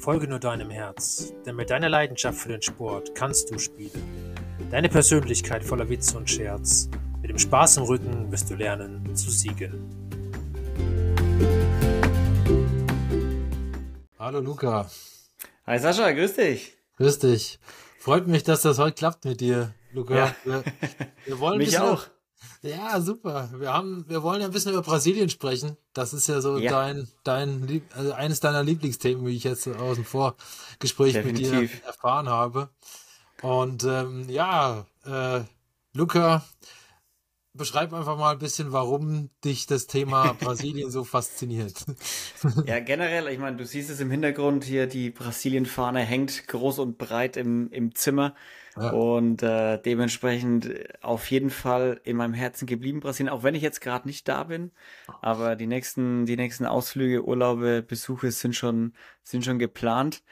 Folge nur deinem Herz, denn mit deiner Leidenschaft für den Sport kannst du spielen. Deine Persönlichkeit voller Witz und Scherz. Mit dem Spaß im Rücken wirst du lernen zu siegen. Hallo Luca. Hi Sascha, grüß dich. Grüß dich. Freut mich, dass das heute klappt mit dir, Luca. Ja. Wir, wir wollen mich auch. Ja, super. Wir haben, wir wollen ja ein bisschen über Brasilien sprechen. Das ist ja so ja. dein, dein, also eines deiner Lieblingsthemen, wie ich jetzt aus dem Vorgespräch Definitiv. mit dir erfahren habe. Und ähm, ja, äh, Luca, beschreib einfach mal ein bisschen, warum dich das Thema Brasilien so fasziniert. Ja, generell, ich meine, du siehst es im Hintergrund hier, die Brasilien-Fahne hängt groß und breit im, im Zimmer. Und äh, dementsprechend auf jeden Fall in meinem Herzen geblieben Brasilien, auch wenn ich jetzt gerade nicht da bin. Aber die nächsten, die nächsten Ausflüge, Urlaube, Besuche sind schon, sind schon geplant.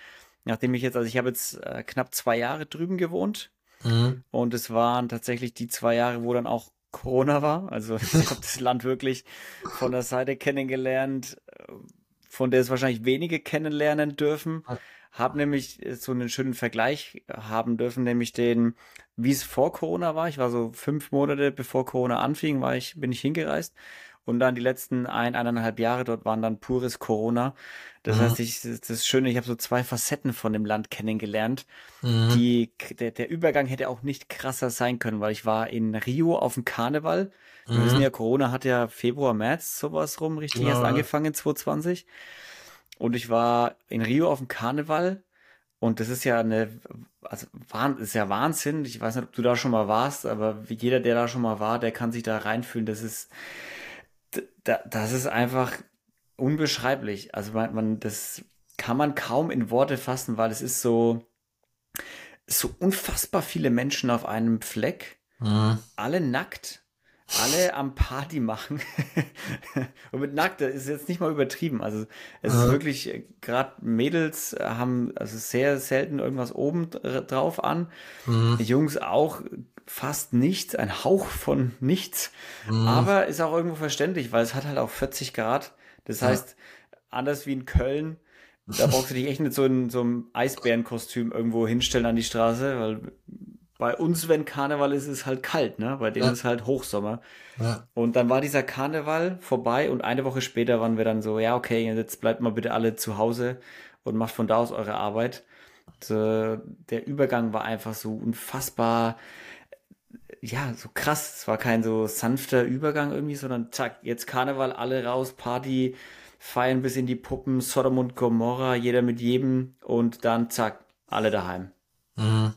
Nachdem ich jetzt, also ich habe jetzt äh, knapp zwei Jahre drüben gewohnt. Mhm. Und es waren tatsächlich die zwei Jahre, wo dann auch Corona war. Also ich habe das Land wirklich von der Seite kennengelernt, äh, von der es wahrscheinlich wenige kennenlernen dürfen habe nämlich äh, so einen schönen Vergleich haben dürfen, nämlich den, wie es vor Corona war. Ich war so fünf Monate bevor Corona anfing, war ich, bin ich hingereist. Und dann die letzten ein, eineinhalb Jahre dort waren dann pures Corona. Das mhm. heißt, ich, das ist schön, ich habe so zwei Facetten von dem Land kennengelernt. Mhm. Die, der, der Übergang hätte auch nicht krasser sein können, weil ich war in Rio auf dem Karneval. Mhm. Wir wissen ja, Corona hat ja Februar, März sowas rum richtig ja. erst angefangen, 2020. Und ich war in Rio auf dem Karneval und das ist ja eine, also ist ja Wahnsinn. Ich weiß nicht, ob du da schon mal warst, aber jeder, der da schon mal war, der kann sich da reinfühlen. Das ist, das ist einfach unbeschreiblich. Also man, man, das kann man kaum in Worte fassen, weil es ist so, so unfassbar viele Menschen auf einem Fleck, mhm. alle nackt alle am Party machen. und mit nackt, das ist jetzt nicht mal übertrieben. Also es ist wirklich, äh, gerade Mädels haben also sehr selten irgendwas oben drauf an. Mhm. Jungs auch fast nichts, ein Hauch von nichts. Mhm. Aber ist auch irgendwo verständlich, weil es hat halt auch 40 Grad. Das heißt, ja. anders wie in Köln, da brauchst du dich echt nicht so in so einem Eisbärenkostüm irgendwo hinstellen an die Straße, weil bei uns, wenn Karneval ist, ist es halt kalt, ne? Bei denen ja. ist halt Hochsommer. Ja. Und dann war dieser Karneval vorbei und eine Woche später waren wir dann so, ja, okay, jetzt bleibt mal bitte alle zu Hause und macht von da aus eure Arbeit. Und, äh, der Übergang war einfach so unfassbar, ja, so krass. Es war kein so sanfter Übergang irgendwie, sondern zack, jetzt Karneval, alle raus, Party, feiern bis in die Puppen, Sodom und Gomorra, jeder mit jedem und dann zack, alle daheim. Mhm.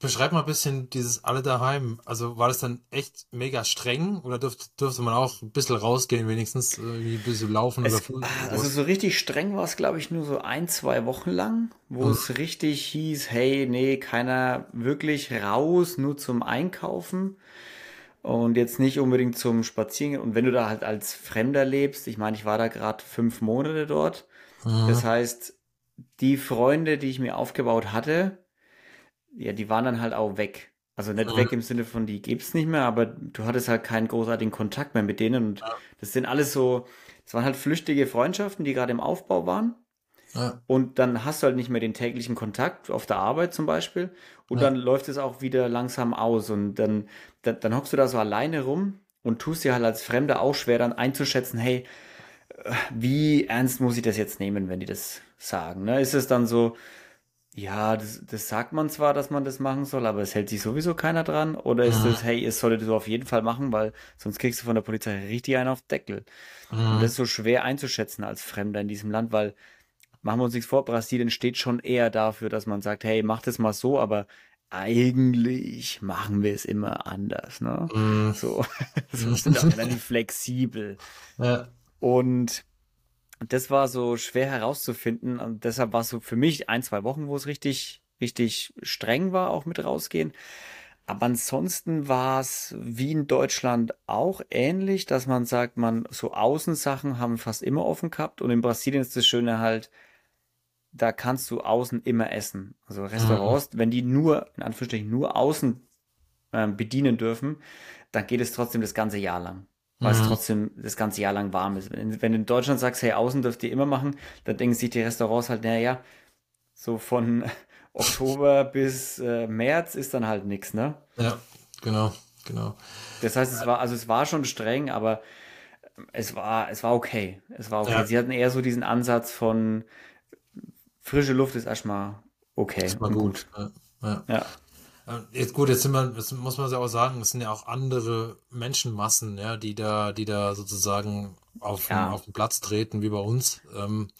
Beschreib mal ein bisschen dieses alle daheim. Also war das dann echt mega streng oder dürfte, dürfte man auch ein bisschen rausgehen, wenigstens irgendwie ein bisschen laufen es, oder Fuß? Also so richtig streng war es, glaube ich, nur so ein, zwei Wochen lang, wo hm. es richtig hieß, hey, nee, keiner wirklich raus, nur zum Einkaufen und jetzt nicht unbedingt zum Spazieren. Und wenn du da halt als Fremder lebst, ich meine, ich war da gerade fünf Monate dort. Mhm. Das heißt, die Freunde, die ich mir aufgebaut hatte, ja, die waren dann halt auch weg. Also nicht mhm. weg im Sinne von, die gibt's nicht mehr, aber du hattest halt keinen großartigen Kontakt mehr mit denen. Und ja. das sind alles so, das waren halt flüchtige Freundschaften, die gerade im Aufbau waren. Ja. Und dann hast du halt nicht mehr den täglichen Kontakt auf der Arbeit zum Beispiel. Und ja. dann läuft es auch wieder langsam aus. Und dann, dann, dann hockst du da so alleine rum und tust dir halt als Fremder auch schwer dann einzuschätzen, hey, äh, wie ernst muss ich das jetzt nehmen, wenn die das sagen? Ne? Ist es dann so, ja, das, das sagt man zwar, dass man das machen soll, aber es hält sich sowieso keiner dran. Oder ist es, hey, es solltet du auf jeden Fall machen, weil sonst kriegst du von der Polizei richtig einen auf Deckel. Mhm. Und das ist so schwer einzuschätzen als Fremder in diesem Land, weil machen wir uns nichts vor, Brasilien steht schon eher dafür, dass man sagt, hey, mach das mal so, aber eigentlich machen wir es immer anders, ne? Mhm. So, so sind auch relativ flexibel. Ja. Und das war so schwer herauszufinden und deshalb war es so für mich ein, zwei Wochen, wo es richtig, richtig streng war, auch mit rausgehen. Aber ansonsten war es wie in Deutschland auch ähnlich, dass man sagt, man so Außensachen haben fast immer offen gehabt und in Brasilien ist das Schöne halt, da kannst du außen immer essen. Also Restaurants, mhm. wenn die nur, in Anführungsstrichen, nur außen äh, bedienen dürfen, dann geht es trotzdem das ganze Jahr lang. Weil mhm. es trotzdem das ganze Jahr lang warm ist. Wenn, wenn du in Deutschland sagst, hey, außen dürft ihr immer machen, dann denken sich die Restaurants halt, naja, so von Oktober bis äh, März ist dann halt nichts, ne? Ja, genau, genau. Das heißt, es war, also es war schon streng, aber es war, es war okay. Es war okay. Ja. Sie hatten eher so diesen Ansatz von frische Luft ist erstmal okay. Erstmal gut. gut. Ja. ja. Jetzt gut, jetzt sind wir, jetzt muss man ja auch sagen, es sind ja auch andere Menschenmassen, ja, die da, die da sozusagen auf, ja. auf den Platz treten, wie bei uns. Ähm,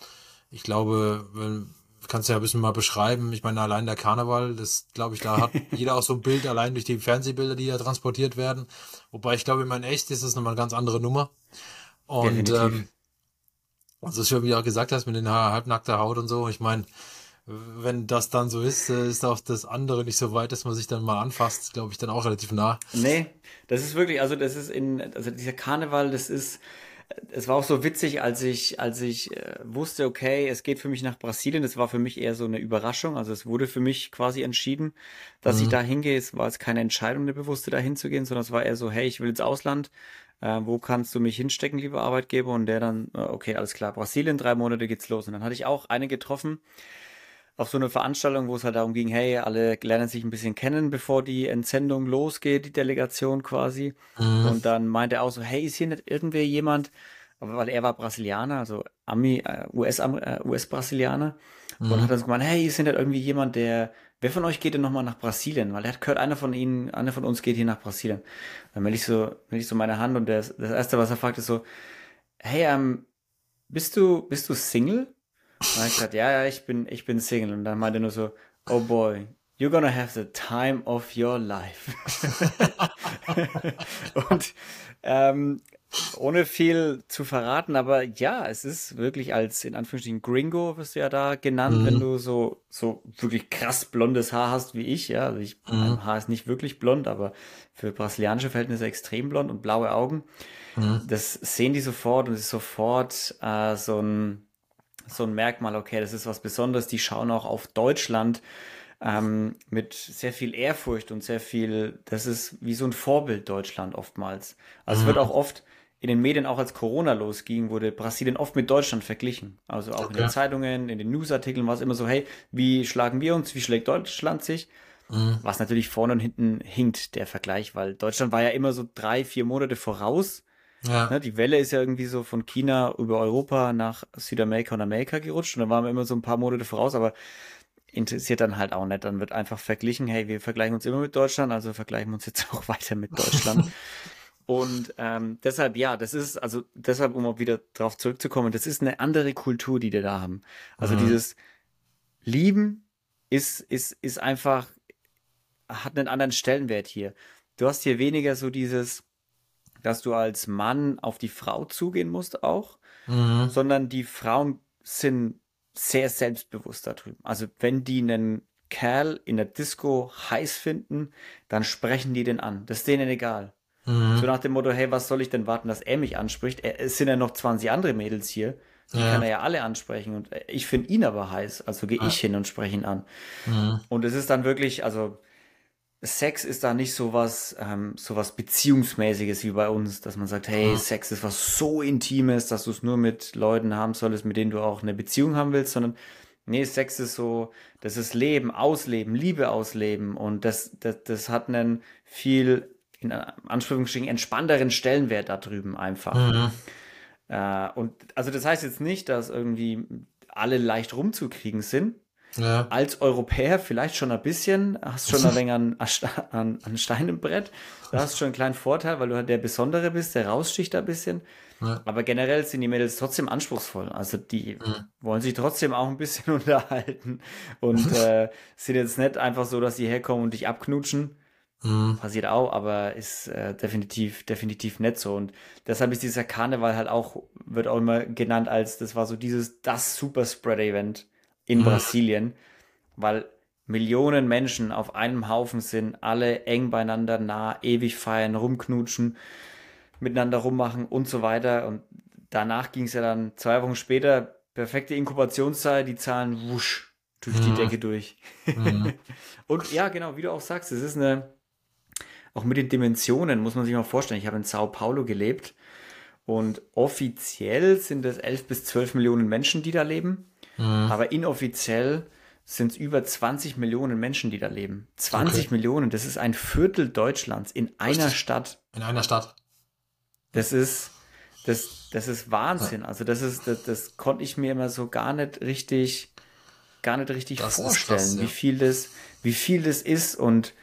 ich glaube, wenn, kannst du ja ein bisschen mal beschreiben. Ich meine, allein der Karneval, das glaube ich, da hat jeder auch so ein Bild allein durch die Fernsehbilder, die da transportiert werden. Wobei ich glaube, in mein echt ist es nochmal eine ganz andere Nummer. Und ähm, also schon wie du auch gesagt hast, mit den halbnackter Haut und so, ich meine, wenn das dann so ist, äh, ist auch das andere nicht so weit, dass man sich dann mal anfasst, glaube ich, dann auch relativ nah. Nee, das ist wirklich, also das ist in, also dieser Karneval, das ist, es war auch so witzig, als ich, als ich äh, wusste, okay, es geht für mich nach Brasilien. Das war für mich eher so eine Überraschung. Also es wurde für mich quasi entschieden, dass mhm. ich da hingehe. Es war jetzt keine Entscheidung, eine bewusste da hinzugehen, sondern es war eher so, hey, ich will ins Ausland. Äh, wo kannst du mich hinstecken, lieber Arbeitgeber? Und der dann, äh, okay, alles klar, Brasilien, drei Monate geht's los. Und dann hatte ich auch eine getroffen, auf so eine Veranstaltung, wo es halt darum ging, hey, alle lernen sich ein bisschen kennen, bevor die Entsendung losgeht, die Delegation quasi. Mhm. Und dann meinte er auch so, hey, ist hier nicht irgendwer jemand, weil er war Brasilianer, also Ami, äh, US, äh, US-Brasilianer. Mhm. Und hat dann so gemeint, hey, ist hier nicht irgendwie jemand, der, wer von euch geht denn nochmal nach Brasilien? Weil er hat gehört, einer von ihnen, einer von uns geht hier nach Brasilien. Dann melde ich so, melde ich so meine Hand und der, das erste, was er fragt, ist so, hey, ähm, bist du, bist du Single? Und ich gesagt, ja, ja, ich bin, ich bin Single. Und dann meinte er nur so, oh boy, you're gonna have the time of your life. und ähm, ohne viel zu verraten, aber ja, es ist wirklich als in Anführungsstrichen Gringo wirst du ja da genannt, mhm. wenn du so so wirklich krass blondes Haar hast wie ich, ja, also ich mhm. mein Haar ist nicht wirklich blond, aber für brasilianische Verhältnisse extrem blond und blaue Augen. Mhm. Das sehen die sofort und es ist sofort äh, so ein so ein Merkmal, okay, das ist was Besonderes. Die schauen auch auf Deutschland ähm, mit sehr viel Ehrfurcht und sehr viel, das ist wie so ein Vorbild Deutschland oftmals. Also mhm. es wird auch oft in den Medien, auch als Corona losging, wurde Brasilien oft mit Deutschland verglichen. Also auch okay. in den Zeitungen, in den Newsartikeln war es immer so, hey, wie schlagen wir uns, wie schlägt Deutschland sich? Mhm. Was natürlich vorne und hinten hinkt, der Vergleich, weil Deutschland war ja immer so drei, vier Monate voraus ja. Ne, die Welle ist ja irgendwie so von China über Europa nach Südamerika und Amerika gerutscht und dann waren wir immer so ein paar Monate voraus, aber interessiert dann halt auch nicht. Dann wird einfach verglichen, hey, wir vergleichen uns immer mit Deutschland, also vergleichen wir uns jetzt auch weiter mit Deutschland. und ähm, deshalb, ja, das ist, also deshalb, um auch wieder drauf zurückzukommen, das ist eine andere Kultur, die wir da haben. Also mhm. dieses Lieben ist, ist, ist einfach, hat einen anderen Stellenwert hier. Du hast hier weniger so dieses, dass du als Mann auf die Frau zugehen musst auch, mhm. sondern die Frauen sind sehr selbstbewusst da drüben. Also wenn die einen Kerl in der Disco heiß finden, dann sprechen die den an. Das ist denen egal. Mhm. So nach dem Motto, hey, was soll ich denn warten, dass er mich anspricht? Es sind ja noch 20 andere Mädels hier. Die ja. kann er ja alle ansprechen. Und ich finde ihn aber heiß. Also gehe ich hin und spreche ihn an. Mhm. Und es ist dann wirklich, also Sex ist da nicht so was, ähm, so was Beziehungsmäßiges wie bei uns, dass man sagt, hey, Sex ist was so Intimes, dass du es nur mit Leuten haben solltest, mit denen du auch eine Beziehung haben willst, sondern nee, Sex ist so, das ist Leben, Ausleben, Liebe ausleben und das, das, das hat einen viel, in Anführungsstrichen, entspannteren Stellenwert da drüben einfach. Mhm. Äh, und also das heißt jetzt nicht, dass irgendwie alle leicht rumzukriegen sind, ja. Als Europäer vielleicht schon ein bisschen, hast schon ein wenig an, an, an Stein im Brett. Da hast du schon einen kleinen Vorteil, weil du halt der Besondere bist, der raussticht ein bisschen. Ja. Aber generell sind die Mädels trotzdem anspruchsvoll. Also die ja. wollen sich trotzdem auch ein bisschen unterhalten und äh, sind jetzt nicht einfach so, dass sie herkommen und dich abknutschen. Mhm. Passiert auch, aber ist äh, definitiv, definitiv nicht so. Und deshalb ist dieser Karneval halt auch, wird auch immer genannt als, das war so dieses, das Super Spread-Event in mhm. Brasilien, weil Millionen Menschen auf einem Haufen sind, alle eng beieinander, nah, ewig feiern, rumknutschen, miteinander rummachen und so weiter. Und danach ging es ja dann zwei Wochen später, perfekte Inkubationszeit, die Zahlen wusch durch mhm. die Decke durch. Mhm. und ja, genau, wie du auch sagst, es ist eine, auch mit den Dimensionen, muss man sich mal vorstellen. Ich habe in Sao Paulo gelebt und offiziell sind es 11 bis 12 Millionen Menschen, die da leben. Mhm. Aber inoffiziell sind es über 20 Millionen Menschen, die da leben. 20 okay. Millionen, das ist ein Viertel Deutschlands in einer Richtig. Stadt. In einer Stadt. Das ist, das, das ist Wahnsinn. Also das ist, das, das konnte ich mir immer so gar nicht richtig, gar nicht richtig das vorstellen, krass, ja. wie viel das, wie viel das ist. Und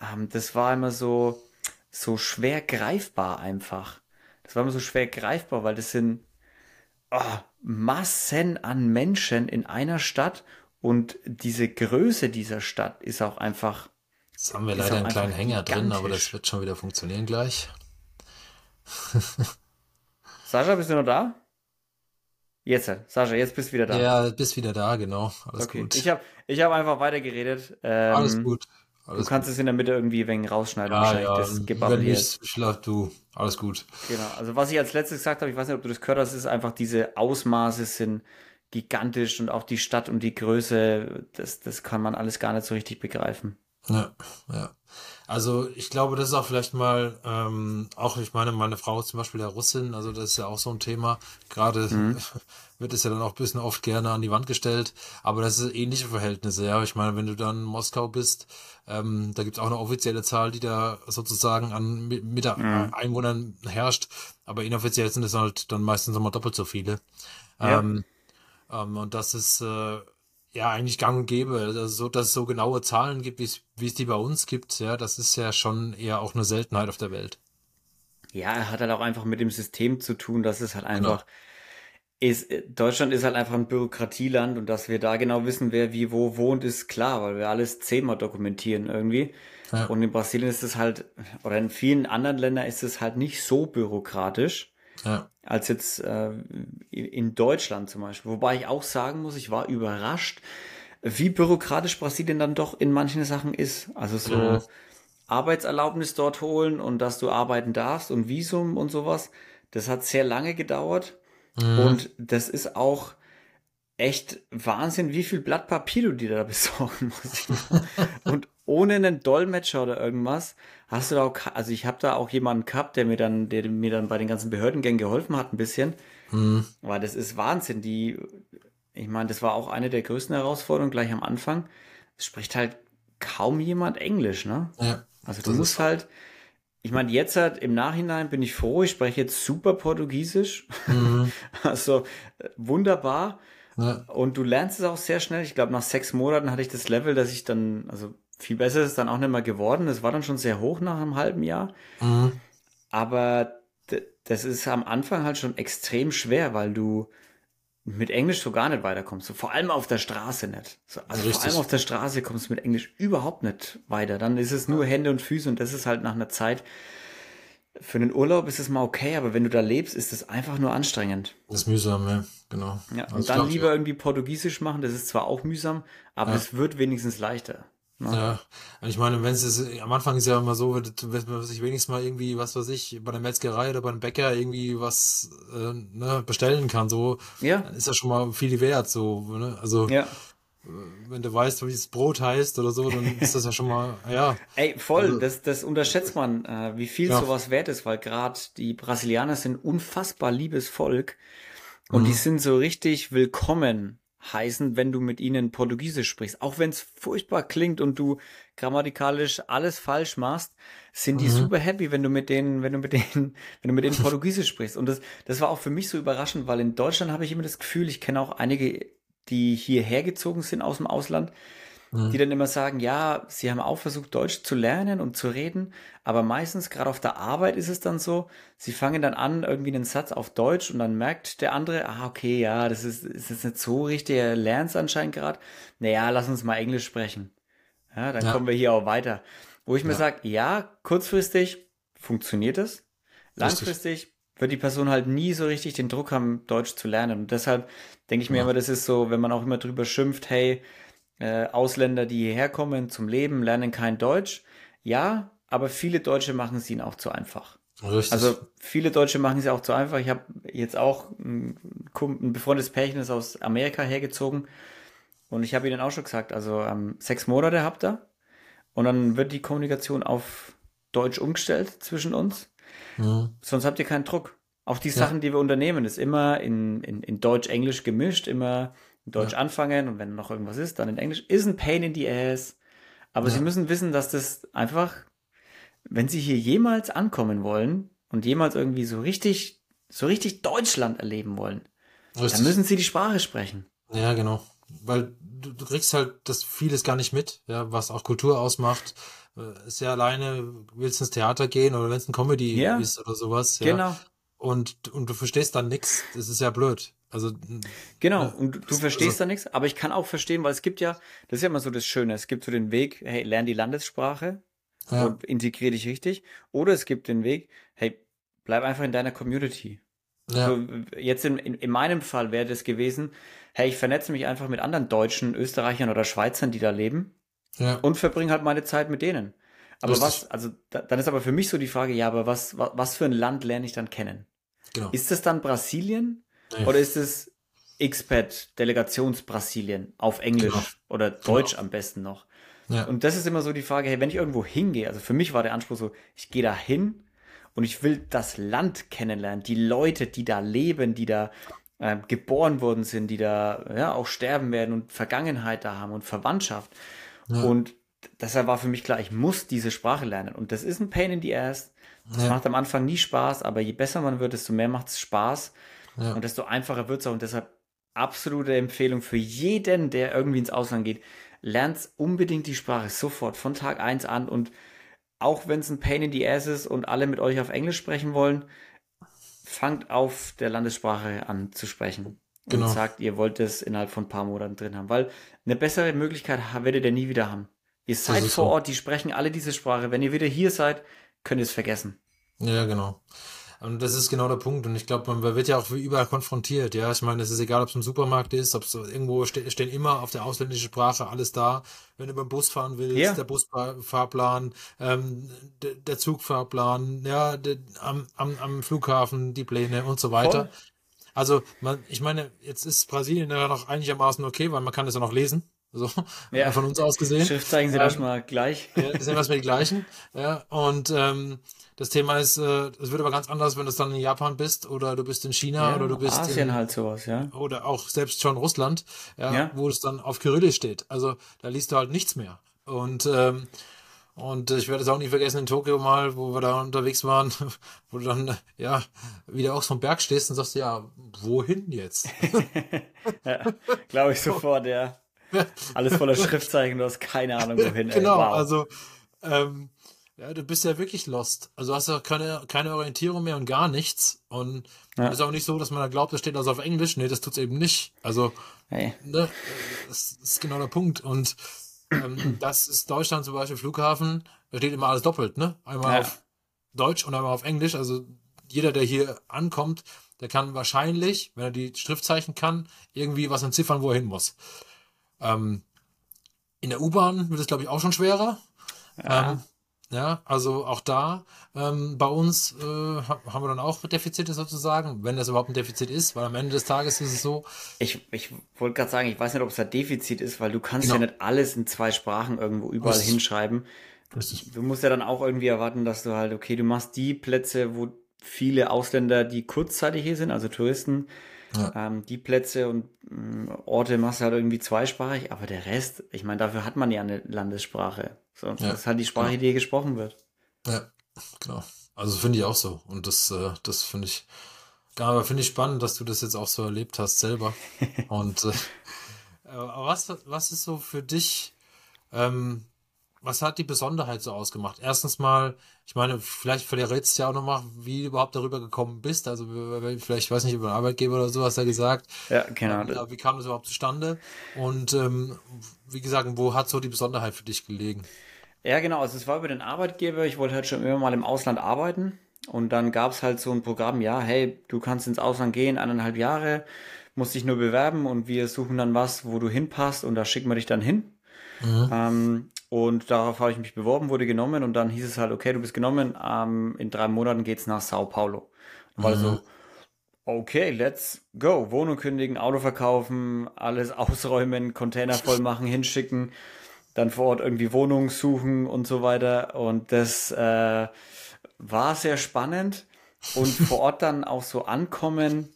ähm, das war immer so, so schwer greifbar einfach. Das war immer so schwer greifbar, weil das sind oh, Massen an Menschen in einer Stadt und diese Größe dieser Stadt ist auch einfach. Jetzt haben wir leider einen kleinen Hänger gigantisch. drin, aber das wird schon wieder funktionieren gleich. Sascha, bist du noch da? Jetzt, Sascha, jetzt bist du wieder da. Ja, bist wieder da, genau. Alles okay. gut. Ich habe ich hab einfach weitergeredet. Ähm, Alles gut. Alles du kannst gut. es in der Mitte irgendwie wegen rausschneiden. Ja, ja. Das Gebabbel Wenn ich schlaf, du. Alles gut. Genau. Also was ich als letztes gesagt habe, ich weiß nicht, ob du das gehört hast, ist einfach diese Ausmaße sind gigantisch und auch die Stadt und die Größe, das, das kann man alles gar nicht so richtig begreifen. Ja, ja. Also ich glaube, das ist auch vielleicht mal, ähm, auch ich meine, meine Frau ist zum Beispiel der Russin, also das ist ja auch so ein Thema. Gerade mhm. wird es ja dann auch ein bisschen oft gerne an die Wand gestellt, aber das ist ähnliche Verhältnisse, ja. Ich meine, wenn du dann in Moskau bist, ähm, da gibt es auch eine offizielle Zahl, die da sozusagen an mit der mhm. Einwohnern herrscht, aber inoffiziell sind es halt dann meistens immer doppelt so viele. Ja. Ähm, ähm, und das ist äh, ja eigentlich gang und gäbe. Also so, dass es so genaue Zahlen gibt, wie es die bei uns gibt, ja, das ist ja schon eher auch eine Seltenheit auf der Welt. Ja, er hat halt auch einfach mit dem System zu tun, dass es halt genau. einfach genau. Ist, Deutschland ist halt einfach ein Bürokratieland und dass wir da genau wissen, wer wie wo wohnt, ist klar, weil wir alles zehnmal dokumentieren irgendwie. Ja. Und in Brasilien ist es halt, oder in vielen anderen Ländern ist es halt nicht so bürokratisch. Ja. Als jetzt äh, in Deutschland zum Beispiel. Wobei ich auch sagen muss, ich war überrascht, wie bürokratisch Brasilien dann doch in manchen Sachen ist. Also so ja. Arbeitserlaubnis dort holen und dass du arbeiten darfst und Visum und sowas. Das hat sehr lange gedauert. Mhm. Und das ist auch echt Wahnsinn, wie viel Blatt Papier du dir da besorgen musst. und ohne einen Dolmetscher oder irgendwas hast du da auch, also ich habe da auch jemanden gehabt, der mir dann, der mir dann bei den ganzen Behördengängen geholfen hat ein bisschen. Mhm. Weil das ist Wahnsinn. Die, ich meine, das war auch eine der größten Herausforderungen gleich am Anfang. Es spricht halt kaum jemand Englisch, ne? Ja. Also du musst halt, ich meine, jetzt halt im Nachhinein bin ich froh, ich spreche jetzt super Portugiesisch. Mhm. also äh, wunderbar. Ja. Und du lernst es auch sehr schnell. Ich glaube, nach sechs Monaten hatte ich das Level, dass ich dann, also viel besser ist es dann auch nicht mehr geworden. Es war dann schon sehr hoch nach einem halben Jahr. Mhm. Aber das ist am Anfang halt schon extrem schwer, weil du mit Englisch so gar nicht weiterkommst. So, vor allem auf der Straße nicht. So, also Richtig. vor allem auf der Straße kommst du mit Englisch überhaupt nicht weiter. Dann ist es nur Hände und Füße und das ist halt nach einer Zeit. Für einen Urlaub ist es mal okay, aber wenn du da lebst, ist es einfach nur anstrengend. Das ist mühsam, ja, genau. Ja, und dann lieber ja. irgendwie Portugiesisch machen, das ist zwar auch mühsam, aber ja. es wird wenigstens leichter. Ja, und ich meine, wenn es am Anfang ist ja immer so, wenn man sich wenigstens mal irgendwie, was weiß ich, bei der Metzgerei oder beim Bäcker irgendwie was äh, ne, bestellen kann, so, ja. dann ist ja schon mal viel wert, so, ne? Also ja. wenn du weißt, wie das Brot heißt oder so, dann ist das ja schon mal, ja. Ey, voll, also, das, das unterschätzt man, äh, wie viel ja. sowas wert ist, weil gerade die Brasilianer sind unfassbar liebes Volk und mhm. die sind so richtig willkommen heißen, wenn du mit ihnen Portugiesisch sprichst. Auch wenn es furchtbar klingt und du grammatikalisch alles falsch machst, sind die mhm. super happy, wenn du mit denen, wenn du mit denen, wenn du mit denen Portugiesisch sprichst. Und das, das war auch für mich so überraschend, weil in Deutschland habe ich immer das Gefühl, ich kenne auch einige, die hierher gezogen sind aus dem Ausland, Mhm. die dann immer sagen, ja, sie haben auch versucht, Deutsch zu lernen und zu reden, aber meistens, gerade auf der Arbeit ist es dann so, sie fangen dann an, irgendwie einen Satz auf Deutsch und dann merkt der andere, ah, okay, ja, das ist, ist jetzt nicht so richtig, er lernt es anscheinend gerade. Naja, lass uns mal Englisch sprechen. Ja, dann ja. kommen wir hier auch weiter. Wo ich mir sage, ja, kurzfristig funktioniert es. Langfristig richtig. wird die Person halt nie so richtig den Druck haben, Deutsch zu lernen. Und deshalb denke ich mir ja. immer, das ist so, wenn man auch immer drüber schimpft, hey, äh, Ausländer, die hierher kommen zum Leben, lernen kein Deutsch. Ja, aber viele Deutsche machen es ihnen auch zu einfach. Richtig. Also viele Deutsche machen es auch zu einfach. Ich habe jetzt auch ein, ein befreundetes Pärchen ist aus Amerika hergezogen und ich habe ihnen auch schon gesagt, also ähm, sechs Monate habt ihr und dann wird die Kommunikation auf Deutsch umgestellt zwischen uns. Mhm. Sonst habt ihr keinen Druck. Auch die Sachen, die wir unternehmen, ist immer in, in, in Deutsch-Englisch gemischt, immer in Deutsch ja. anfangen und wenn noch irgendwas ist, dann in Englisch. Ist ein Pain in the Ass. Aber ja. sie müssen wissen, dass das einfach, wenn sie hier jemals ankommen wollen und jemals irgendwie so richtig, so richtig Deutschland erleben wollen, Richtig. dann müssen sie die Sprache sprechen. Ja, genau. Weil du, du kriegst halt das vieles gar nicht mit, ja, was auch Kultur ausmacht. Äh, ist ja alleine, willst ins Theater gehen oder wenn es ein Comedy ja. ist oder sowas. Ja. Genau. Und, und du verstehst dann nichts. Das ist ja blöd. Also genau, und du verstehst also, da nichts, aber ich kann auch verstehen, weil es gibt ja, das ist ja immer so das Schöne, es gibt so den Weg, hey, lern die Landessprache ja. und integriere dich richtig, oder es gibt den Weg, hey, bleib einfach in deiner Community. Ja. So, jetzt in, in, in meinem Fall wäre das gewesen, hey, ich vernetze mich einfach mit anderen Deutschen, Österreichern oder Schweizern, die da leben ja. und verbringe halt meine Zeit mit denen. Aber Lustig. was, also da, dann ist aber für mich so die Frage, ja, aber was, was, was für ein Land lerne ich dann kennen? Genau. Ist das dann Brasilien? Nee. Oder ist es Expat Delegationsbrasilien auf Englisch genau. oder Deutsch genau. am besten noch? Ja. Und das ist immer so die Frage, hey, wenn ich irgendwo hingehe, also für mich war der Anspruch so, ich gehe da hin und ich will das Land kennenlernen, die Leute, die da leben, die da äh, geboren worden sind, die da ja auch sterben werden und Vergangenheit da haben und Verwandtschaft. Ja. Und deshalb war für mich klar, ich muss diese Sprache lernen. Und das ist ein Pain in the Ass. Das ja. macht am Anfang nie Spaß, aber je besser man wird, desto mehr macht es Spaß. Ja. Und desto einfacher wird es auch. Und deshalb absolute Empfehlung für jeden, der irgendwie ins Ausland geht. Lernt unbedingt die Sprache sofort, von Tag 1 an. Und auch wenn es ein Pain in the Ass ist und alle mit euch auf Englisch sprechen wollen, fangt auf der Landessprache an zu sprechen. Genau. Und sagt, ihr wollt es innerhalb von ein paar Monaten drin haben. Weil eine bessere Möglichkeit werdet ihr nie wieder haben. Ihr seid vor so. Ort, die sprechen alle diese Sprache. Wenn ihr wieder hier seid, könnt ihr es vergessen. Ja, genau. Und das ist genau der Punkt. Und ich glaube, man wird ja auch überall konfrontiert. Ja, ich meine, es ist egal, ob es im Supermarkt ist, ob es irgendwo ste stehen immer auf der ausländischen Sprache alles da. Wenn du beim Bus fahren willst, ja. der Busfahrplan, ähm, der Zugfahrplan, ja, der, am, am, am Flughafen die Pläne und so weiter. Voll. Also, man, ich meine, jetzt ist Brasilien ja noch einigermaßen okay, weil man kann es ja noch lesen. So, ja. von uns aus gesehen. Schriftzeichen sind ähm, erstmal gleich. Ja, sind erstmal die gleichen. Ja, und ähm, das Thema ist, äh, es wird aber ganz anders, wenn du dann in Japan bist oder du bist in China ja, oder du bist Asien in, halt sowas, ja. Oder auch selbst schon Russland, ja, ja. wo es dann auf Kyrillisch steht. Also da liest du halt nichts mehr. Und ähm, und ich werde es auch nie vergessen in Tokio mal, wo wir da unterwegs waren, wo du dann ja wieder auch so einem Berg stehst und sagst, ja, wohin jetzt? ja, Glaube ich sofort, ja. Alles voller Schriftzeichen, du hast keine Ahnung wohin. Genau, wow. also ähm, ja, du bist ja wirklich lost. Also hast du keine, keine Orientierung mehr und gar nichts. Und ja. ist auch nicht so, dass man da glaubt, das steht also auf Englisch. Nee, das tut's eben nicht. Also, hey. ne, das ist genau der Punkt. Und ähm, das ist Deutschland zum Beispiel Flughafen, da steht immer alles doppelt, ne? Einmal ja. auf Deutsch und einmal auf Englisch. Also jeder, der hier ankommt, der kann wahrscheinlich, wenn er die Schriftzeichen kann, irgendwie was entziffern, wo er hin muss. Ähm, in der U-Bahn wird es, glaube ich, auch schon schwerer. Ja. Ähm, ja, also auch da ähm, bei uns äh, haben wir dann auch Defizite sozusagen, wenn das überhaupt ein Defizit ist, weil am Ende des Tages ist es so. Ich, ich wollte gerade sagen, ich weiß nicht, ob es ein Defizit ist, weil du kannst genau. ja nicht alles in zwei Sprachen irgendwo überall Richtig. hinschreiben. Richtig. Du musst ja dann auch irgendwie erwarten, dass du halt, okay, du machst die Plätze, wo viele Ausländer, die kurzzeitig hier sind, also Touristen, ja. ähm, die Plätze und äh, Orte machst du halt irgendwie zweisprachig, aber der Rest, ich meine, dafür hat man ja eine Landessprache. So, ja, das ist halt die Sprache, genau. die hier gesprochen wird. Ja, genau. Also finde ich auch so. Und das, äh, das finde ich, aber finde ich spannend, dass du das jetzt auch so erlebt hast selber. Und äh, was, was ist so für dich ähm, was hat die Besonderheit so ausgemacht? Erstens mal, ich meine, vielleicht verrätst du ja auch nochmal, wie du überhaupt darüber gekommen bist. Also vielleicht, ich weiß nicht, über einen Arbeitgeber oder so hast du ja gesagt. Ja, genau. Wie, wie kam das überhaupt zustande? Und ähm, wie gesagt, wo hat so die Besonderheit für dich gelegen? Ja, genau. Also es war über den Arbeitgeber. Ich wollte halt schon immer mal im Ausland arbeiten. Und dann gab es halt so ein Programm, ja, hey, du kannst ins Ausland gehen, eineinhalb Jahre, musst dich nur bewerben und wir suchen dann was, wo du hinpasst und da schicken wir dich dann hin. Mhm. Ähm, und darauf habe ich mich beworben, wurde genommen und dann hieß es halt, okay, du bist genommen, ähm, in drei Monaten geht's nach Sao Paulo. War mhm. so, okay, let's go. Wohnung kündigen, Auto verkaufen, alles ausräumen, Container voll machen, hinschicken. dann vor Ort irgendwie Wohnungen suchen und so weiter. Und das äh, war sehr spannend. Und vor Ort dann auch so ankommen.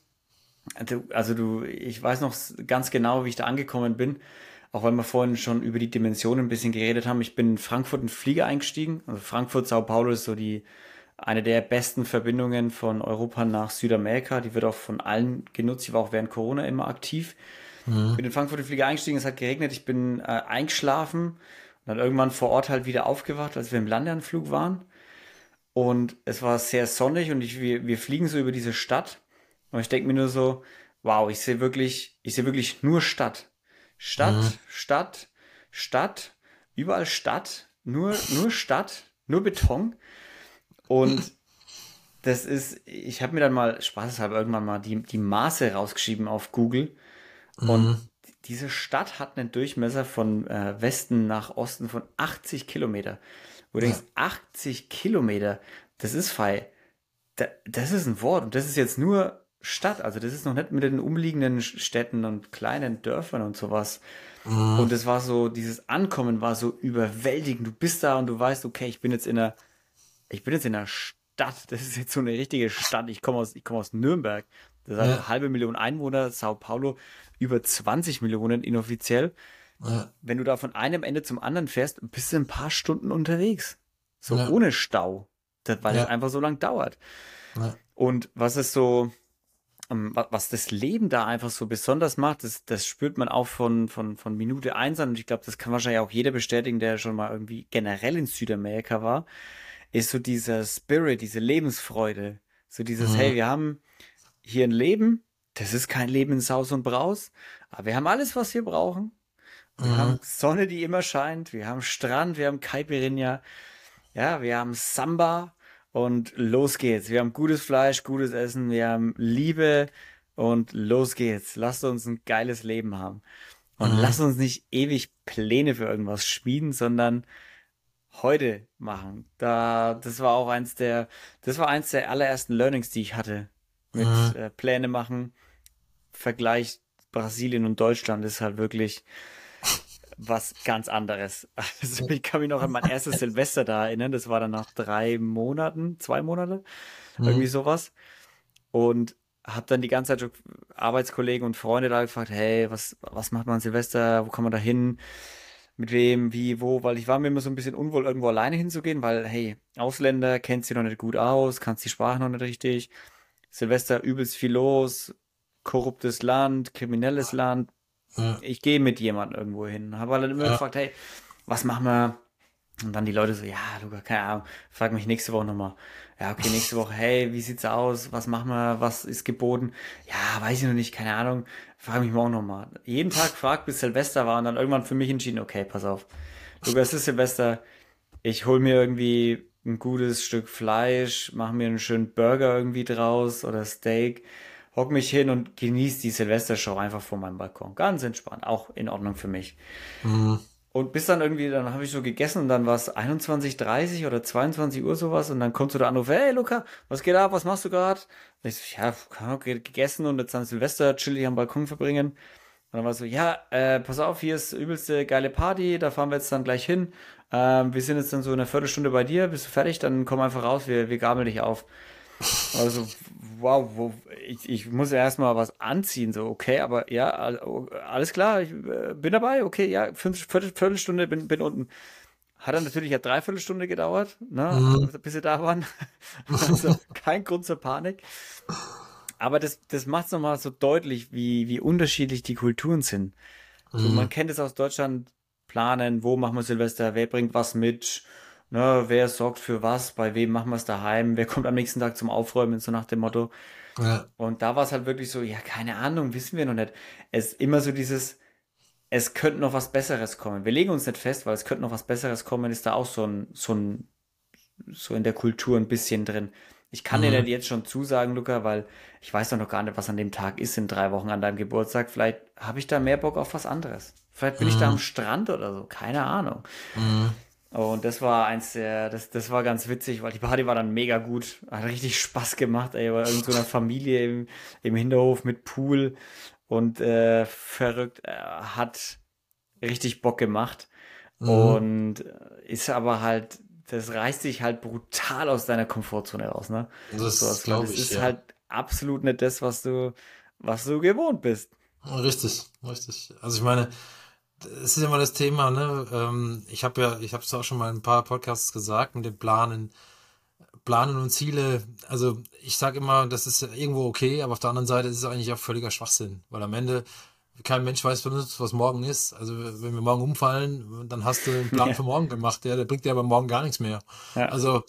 Also du, ich weiß noch ganz genau, wie ich da angekommen bin. Auch weil wir vorhin schon über die Dimensionen ein bisschen geredet haben. Ich bin in Frankfurt in Flieger eingestiegen. Also Frankfurt, Sao Paulo ist so die eine der besten Verbindungen von Europa nach Südamerika. Die wird auch von allen genutzt. Ich war auch während Corona immer aktiv. Mhm. Bin in Frankfurt in Flieger eingestiegen, es hat geregnet, ich bin äh, eingeschlafen und dann irgendwann vor Ort halt wieder aufgewacht, als wir im Landeanflug waren. Und es war sehr sonnig und ich, wir, wir fliegen so über diese Stadt. Und ich denke mir nur so, wow, ich sehe wirklich, ich sehe wirklich nur Stadt. Stadt, mhm. Stadt, Stadt, überall Stadt, nur, nur Stadt, nur Beton. Und das ist, ich habe mir dann mal spaßeshalber irgendwann mal die, die Maße rausgeschrieben auf Google. Mhm. Und diese Stadt hat einen Durchmesser von äh, Westen nach Osten von 80 Kilometer. Wo du denkst, 80 Kilometer, das ist frei. Da, das ist ein Wort. Und das ist jetzt nur Stadt. Also das ist noch nicht mit den umliegenden Städten und kleinen Dörfern und sowas. Mhm. Und es war so, dieses Ankommen war so überwältigend. Du bist da und du weißt, okay, ich bin jetzt in einer ich bin jetzt in einer Stadt, das ist jetzt so eine richtige Stadt. Ich komme aus, ich komme aus Nürnberg. Das hat ja. eine halbe Million Einwohner, Sao Paulo über 20 Millionen inoffiziell. Ja. Wenn du da von einem Ende zum anderen fährst, bist du ein paar Stunden unterwegs. So ja. ohne Stau. Das, weil es einfach so lang dauert. Und was ist so, was das Leben da einfach so besonders macht, das, das spürt man auch von, von, von Minute eins an. Und ich glaube, das kann wahrscheinlich auch jeder bestätigen, der schon mal irgendwie generell in Südamerika war ist so dieser Spirit, diese Lebensfreude. So dieses, mhm. hey, wir haben hier ein Leben, das ist kein Leben in Saus und Braus, aber wir haben alles, was wir brauchen. Wir mhm. haben Sonne, die immer scheint, wir haben Strand, wir haben Caipirinha, ja, wir haben Samba und los geht's. Wir haben gutes Fleisch, gutes Essen, wir haben Liebe und los geht's. Lasst uns ein geiles Leben haben. Und mhm. lasst uns nicht ewig Pläne für irgendwas schmieden, sondern heute machen. Da, das war auch eins der, das war eins der allerersten Learnings, die ich hatte. Mit mhm. äh, Pläne machen. Vergleich Brasilien und Deutschland ist halt wirklich was ganz anderes. Also ich kann mich noch an mein erstes Silvester da erinnern. Das war dann nach drei Monaten, zwei Monate, mhm. irgendwie sowas. Und habe dann die ganze Zeit Arbeitskollegen und Freunde da gefragt, hey, was, was macht man Silvester? Wo kann man da hin? mit wem, wie, wo, weil ich war mir immer so ein bisschen unwohl, irgendwo alleine hinzugehen, weil, hey, Ausländer, kennst sie noch nicht gut aus, kannst die Sprache noch nicht richtig, Silvester übelst viel los, korruptes Land, kriminelles Land. Ja. Ich gehe mit jemandem irgendwo hin. Habe halt immer ja. gefragt, hey, was machen wir? Und dann die Leute so, ja, Luca, keine Ahnung, frag mich nächste Woche nochmal. Ja, okay, nächste Woche, hey, wie sieht's aus? Was machen wir? Was ist geboten? Ja, weiß ich noch nicht, keine Ahnung. Frag mich morgen nochmal. Jeden Tag fragt, bis Silvester war und dann irgendwann für mich entschieden, okay, pass auf. Luca, es ist Silvester. Ich hol mir irgendwie ein gutes Stück Fleisch, mach mir einen schönen Burger irgendwie draus oder Steak, hock mich hin und genieß die Silvestershow einfach vor meinem Balkon. Ganz entspannt. Auch in Ordnung für mich. Mhm. Und bis dann irgendwie, dann habe ich so gegessen und dann war es 21.30 oder 22 Uhr sowas und dann kommt so der Anruf, hey Luca, was geht ab, was machst du gerade? Ich so, ja, okay, gegessen und jetzt dann Silvester chillig am Balkon verbringen. Und dann war so, ja, äh, pass auf, hier ist übelste geile Party, da fahren wir jetzt dann gleich hin. Ähm, wir sind jetzt dann so in einer Viertelstunde bei dir, bist du fertig, dann komm einfach raus, wir, wir gabeln dich auf. Also, wow, wo, ich, ich muss ja erstmal was anziehen, so, okay, aber ja, alles klar, ich äh, bin dabei, okay, ja, fünf, Viertel, Viertelstunde bin, bin unten. Hat dann natürlich ja dreiviertel Stunde gedauert, ne, mhm. bis sie da waren. also kein Grund zur Panik. Aber das, das macht es nochmal so deutlich, wie, wie unterschiedlich die Kulturen sind. Mhm. So, man kennt es aus Deutschland, planen, wo machen wir Silvester, wer bringt was mit, ne, wer sorgt für was, bei wem machen wir es daheim, wer kommt am nächsten Tag zum Aufräumen, so nach dem Motto. Ja. Und da war es halt wirklich so, ja, keine Ahnung, wissen wir noch nicht. Es ist immer so dieses, es könnte noch was Besseres kommen. Wir legen uns nicht fest, weil es könnte noch was Besseres kommen, ist da auch so ein, so ein, so in der Kultur ein bisschen drin. Ich kann mhm. dir jetzt schon zusagen, Luca, weil ich weiß doch noch gar nicht, was an dem Tag ist in drei Wochen an deinem Geburtstag. Vielleicht habe ich da mehr Bock auf was anderes. Vielleicht bin mhm. ich da mhm. am Strand oder so, keine Ahnung. Mhm. Und das war eins der, das, das war ganz witzig, weil die Party war dann mega gut. Hat richtig Spaß gemacht, ey. War irgend so eine Familie im, im Hinterhof mit Pool und äh, verrückt, äh, hat richtig Bock gemacht. Mhm. Und äh, ist aber halt, das reißt sich halt brutal aus deiner Komfortzone raus, ne? Das, so, glaube ich. Das ist ja. halt absolut nicht das, was du, was du gewohnt bist. Richtig, richtig. Also ich meine, es ist immer das Thema, ne? Ähm, ich habe ja, ich habe es auch schon mal in ein paar Podcasts gesagt, mit dem Planen, Planen und Ziele. Also ich sage immer, das ist irgendwo okay, aber auf der anderen Seite ist es eigentlich auch völliger Schwachsinn, weil am Ende kein Mensch weiß von uns, was morgen ist. Also wenn wir morgen umfallen, dann hast du einen Plan ja. für morgen gemacht, ja, der bringt dir aber morgen gar nichts mehr. Ja. Also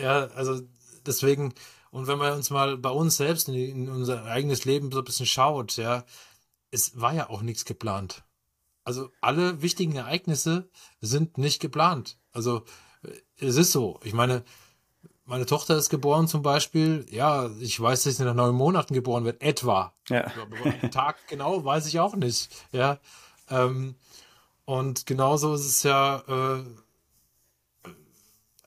ja, also deswegen und wenn man uns mal bei uns selbst in, in unser eigenes Leben so ein bisschen schaut, ja, es war ja auch nichts geplant. Also alle wichtigen Ereignisse sind nicht geplant. Also es ist so. Ich meine, meine Tochter ist geboren zum Beispiel. Ja, ich weiß, dass sie nach neun Monaten geboren wird, etwa. Ja. Aber Tag genau weiß ich auch nicht. Ja. Ähm, und genauso ist es ja, äh,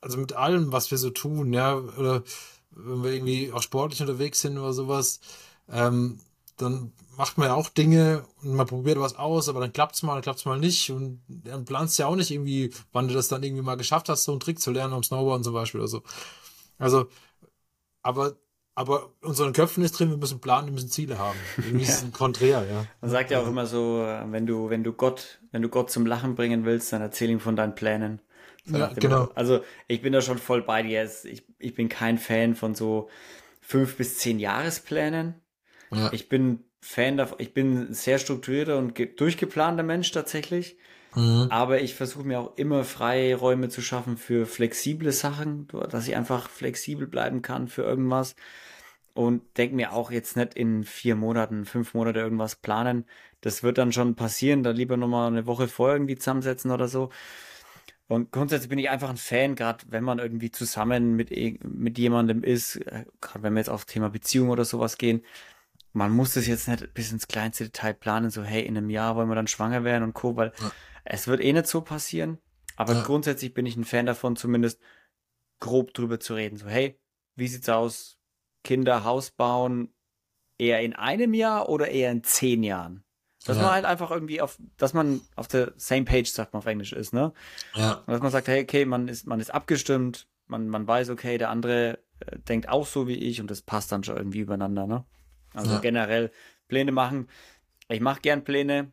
also mit allem, was wir so tun, ja, oder wenn wir irgendwie auch sportlich unterwegs sind oder sowas, ähm, dann macht man ja auch Dinge und man probiert was aus, aber dann klappt's mal, dann klappt's mal nicht und dann planst ja auch nicht irgendwie, wann du das dann irgendwie mal geschafft hast, so einen Trick zu lernen am Snowboarden zum Beispiel oder so. Also, aber aber unseren Köpfen ist drin, wir müssen planen, wir müssen Ziele haben. Irgendwie ja. ist ein konträr, ja. Man sagt ja auch immer so, wenn du, wenn du Gott, wenn du Gott zum Lachen bringen willst, dann erzähl ihm von deinen Plänen. So ja, genau. Also ich bin da schon voll bei dir. Ich, ich bin kein Fan von so fünf bis zehn Jahresplänen. Ja. Ich bin Fan davon, ich bin ein sehr strukturierter und durchgeplanter Mensch tatsächlich. Mhm. Aber ich versuche mir auch immer Freiräume zu schaffen für flexible Sachen, dass ich einfach flexibel bleiben kann für irgendwas. Und denke mir auch jetzt nicht in vier Monaten, fünf Monate irgendwas planen. Das wird dann schon passieren. Da lieber nochmal eine Woche vorher irgendwie zusammensetzen oder so. Und grundsätzlich bin ich einfach ein Fan, gerade wenn man irgendwie zusammen mit, mit jemandem ist, äh, gerade wenn wir jetzt auf Thema Beziehung oder sowas gehen, man muss das jetzt nicht bis ins kleinste Detail planen, so hey, in einem Jahr wollen wir dann schwanger werden und Co., weil ja. es wird eh nicht so passieren. Aber ja. grundsätzlich bin ich ein Fan davon, zumindest grob drüber zu reden. So, hey, wie sieht's aus? Kinder, Haus bauen, eher in einem Jahr oder eher in zehn Jahren? Dass ja. man halt einfach irgendwie auf, dass man auf der same page, sagt man auf Englisch, ist, ne? Ja. Und dass man sagt, hey, okay, man ist, man ist abgestimmt, man, man weiß, okay, der andere äh, denkt auch so wie ich und das passt dann schon irgendwie übereinander, ne? Also ja. generell Pläne machen. Ich mache gern Pläne.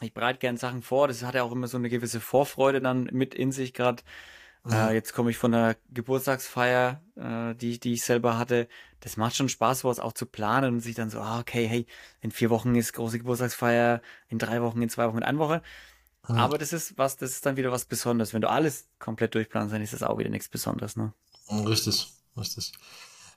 Ich bereite gern Sachen vor. Das hat ja auch immer so eine gewisse Vorfreude dann mit in sich gerade. Ja. Äh, jetzt komme ich von der Geburtstagsfeier, äh, die, die ich selber hatte. Das macht schon Spaß, sowas auch zu planen und sich dann so, ah, okay, hey, in vier Wochen ist große Geburtstagsfeier, in drei Wochen, in zwei Wochen, in einer Woche. Ja. Aber das ist was, das ist dann wieder was Besonderes. Wenn du alles komplett durchplanst, dann ist das auch wieder nichts Besonderes, ne? Richtig, richtig.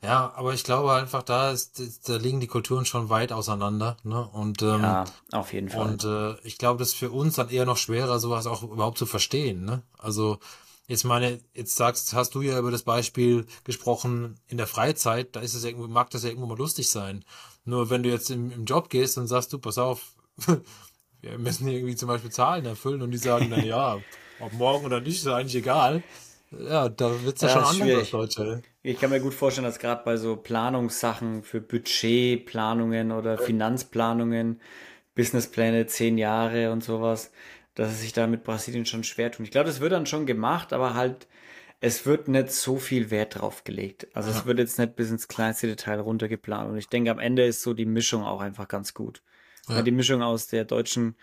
Ja, aber ich glaube einfach, da ist, da liegen die Kulturen schon weit auseinander, ne? Und ähm, ja, auf jeden Fall. Und äh, ich glaube, das ist für uns dann eher noch schwerer, sowas auch überhaupt zu verstehen, ne? Also jetzt meine, jetzt sagst, hast du ja über das Beispiel gesprochen in der Freizeit, da ist es irgendwo, mag das ja irgendwo mal lustig sein. Nur wenn du jetzt im, im Job gehst und sagst, du, pass auf, wir müssen irgendwie zum Beispiel Zahlen erfüllen und die sagen dann, ja, ob morgen oder nicht, ist eigentlich egal. Ja, da wird's ja, ja schon anders Deutsche. Ich kann mir gut vorstellen, dass gerade bei so Planungssachen für Budgetplanungen oder Finanzplanungen, Businesspläne, zehn Jahre und sowas, dass es sich da mit Brasilien schon schwer tun. Ich glaube, das wird dann schon gemacht, aber halt, es wird nicht so viel Wert drauf gelegt. Also ja. es wird jetzt nicht bis ins kleinste Detail runtergeplant. Und ich denke, am Ende ist so die Mischung auch einfach ganz gut. Ja. Die Mischung aus der deutschen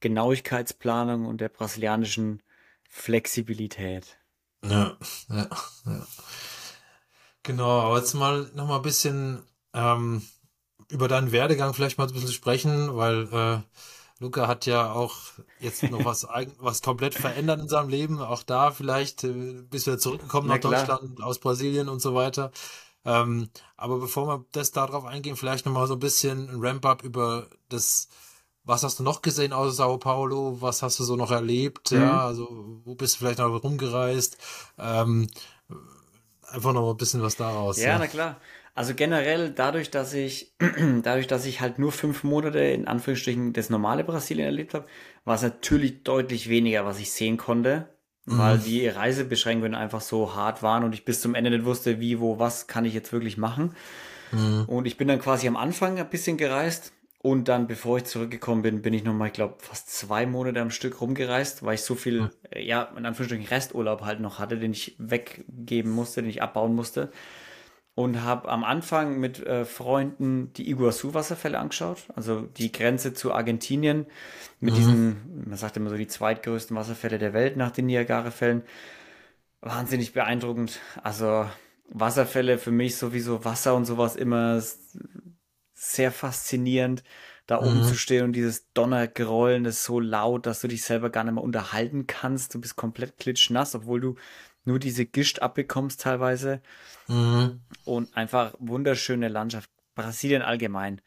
Genauigkeitsplanung und der brasilianischen Flexibilität. Ja, ja, ja. Genau, aber jetzt mal noch mal ein bisschen ähm, über deinen Werdegang vielleicht mal ein bisschen sprechen, weil äh, Luca hat ja auch jetzt noch was was komplett verändert in seinem Leben. Auch da vielleicht äh, bist du ja zurückgekommen nach Deutschland, aus Brasilien und so weiter. Ähm, aber bevor wir das darauf eingehen, vielleicht noch mal so ein bisschen ein Ramp-up über das was hast du noch gesehen außer Sao Paulo? Was hast du so noch erlebt? Mhm. Ja, also wo bist du vielleicht noch rumgereist? Ähm, einfach noch ein bisschen was daraus. Ja, ja, na klar. Also generell dadurch, dass ich dadurch, dass ich halt nur fünf Monate in Anführungsstrichen das normale Brasilien erlebt habe, war es natürlich deutlich weniger, was ich sehen konnte, mhm. weil die Reisebeschränkungen einfach so hart waren und ich bis zum Ende nicht wusste, wie, wo, was kann ich jetzt wirklich machen. Mhm. Und ich bin dann quasi am Anfang ein bisschen gereist Und dann, bevor ich zurückgekommen bin, bin ich nochmal, ich glaube, fast zwei Monate am Stück rumgereist, weil ich so viel, mhm. ja, in Anführungsstrichen Resturlaub halt noch hatte, den ich weggeben musste, den ich abbauen musste. Und habe am Anfang mit äh, Freunden die Iguazu-Wasserfälle angeschaut, also die Grenze zu Argentinien mit mhm. diesen, man sagt immer so, die zweitgrößten Wasserfälle der Welt nach den Niagara-Fällen. Wahnsinnig beeindruckend. Also Wasserfälle für mich sowieso Wasser und sowas immer sehr faszinierend, da oben mhm. zu stehen und dieses Donnergrollen ist so laut, dass du dich selber gar nicht mehr unterhalten kannst. Du bist komplett klitschnass, obwohl du nur diese Gischt abbekommst teilweise. Mhm. Und einfach wunderschöne Landschaft. Brasilien allgemein.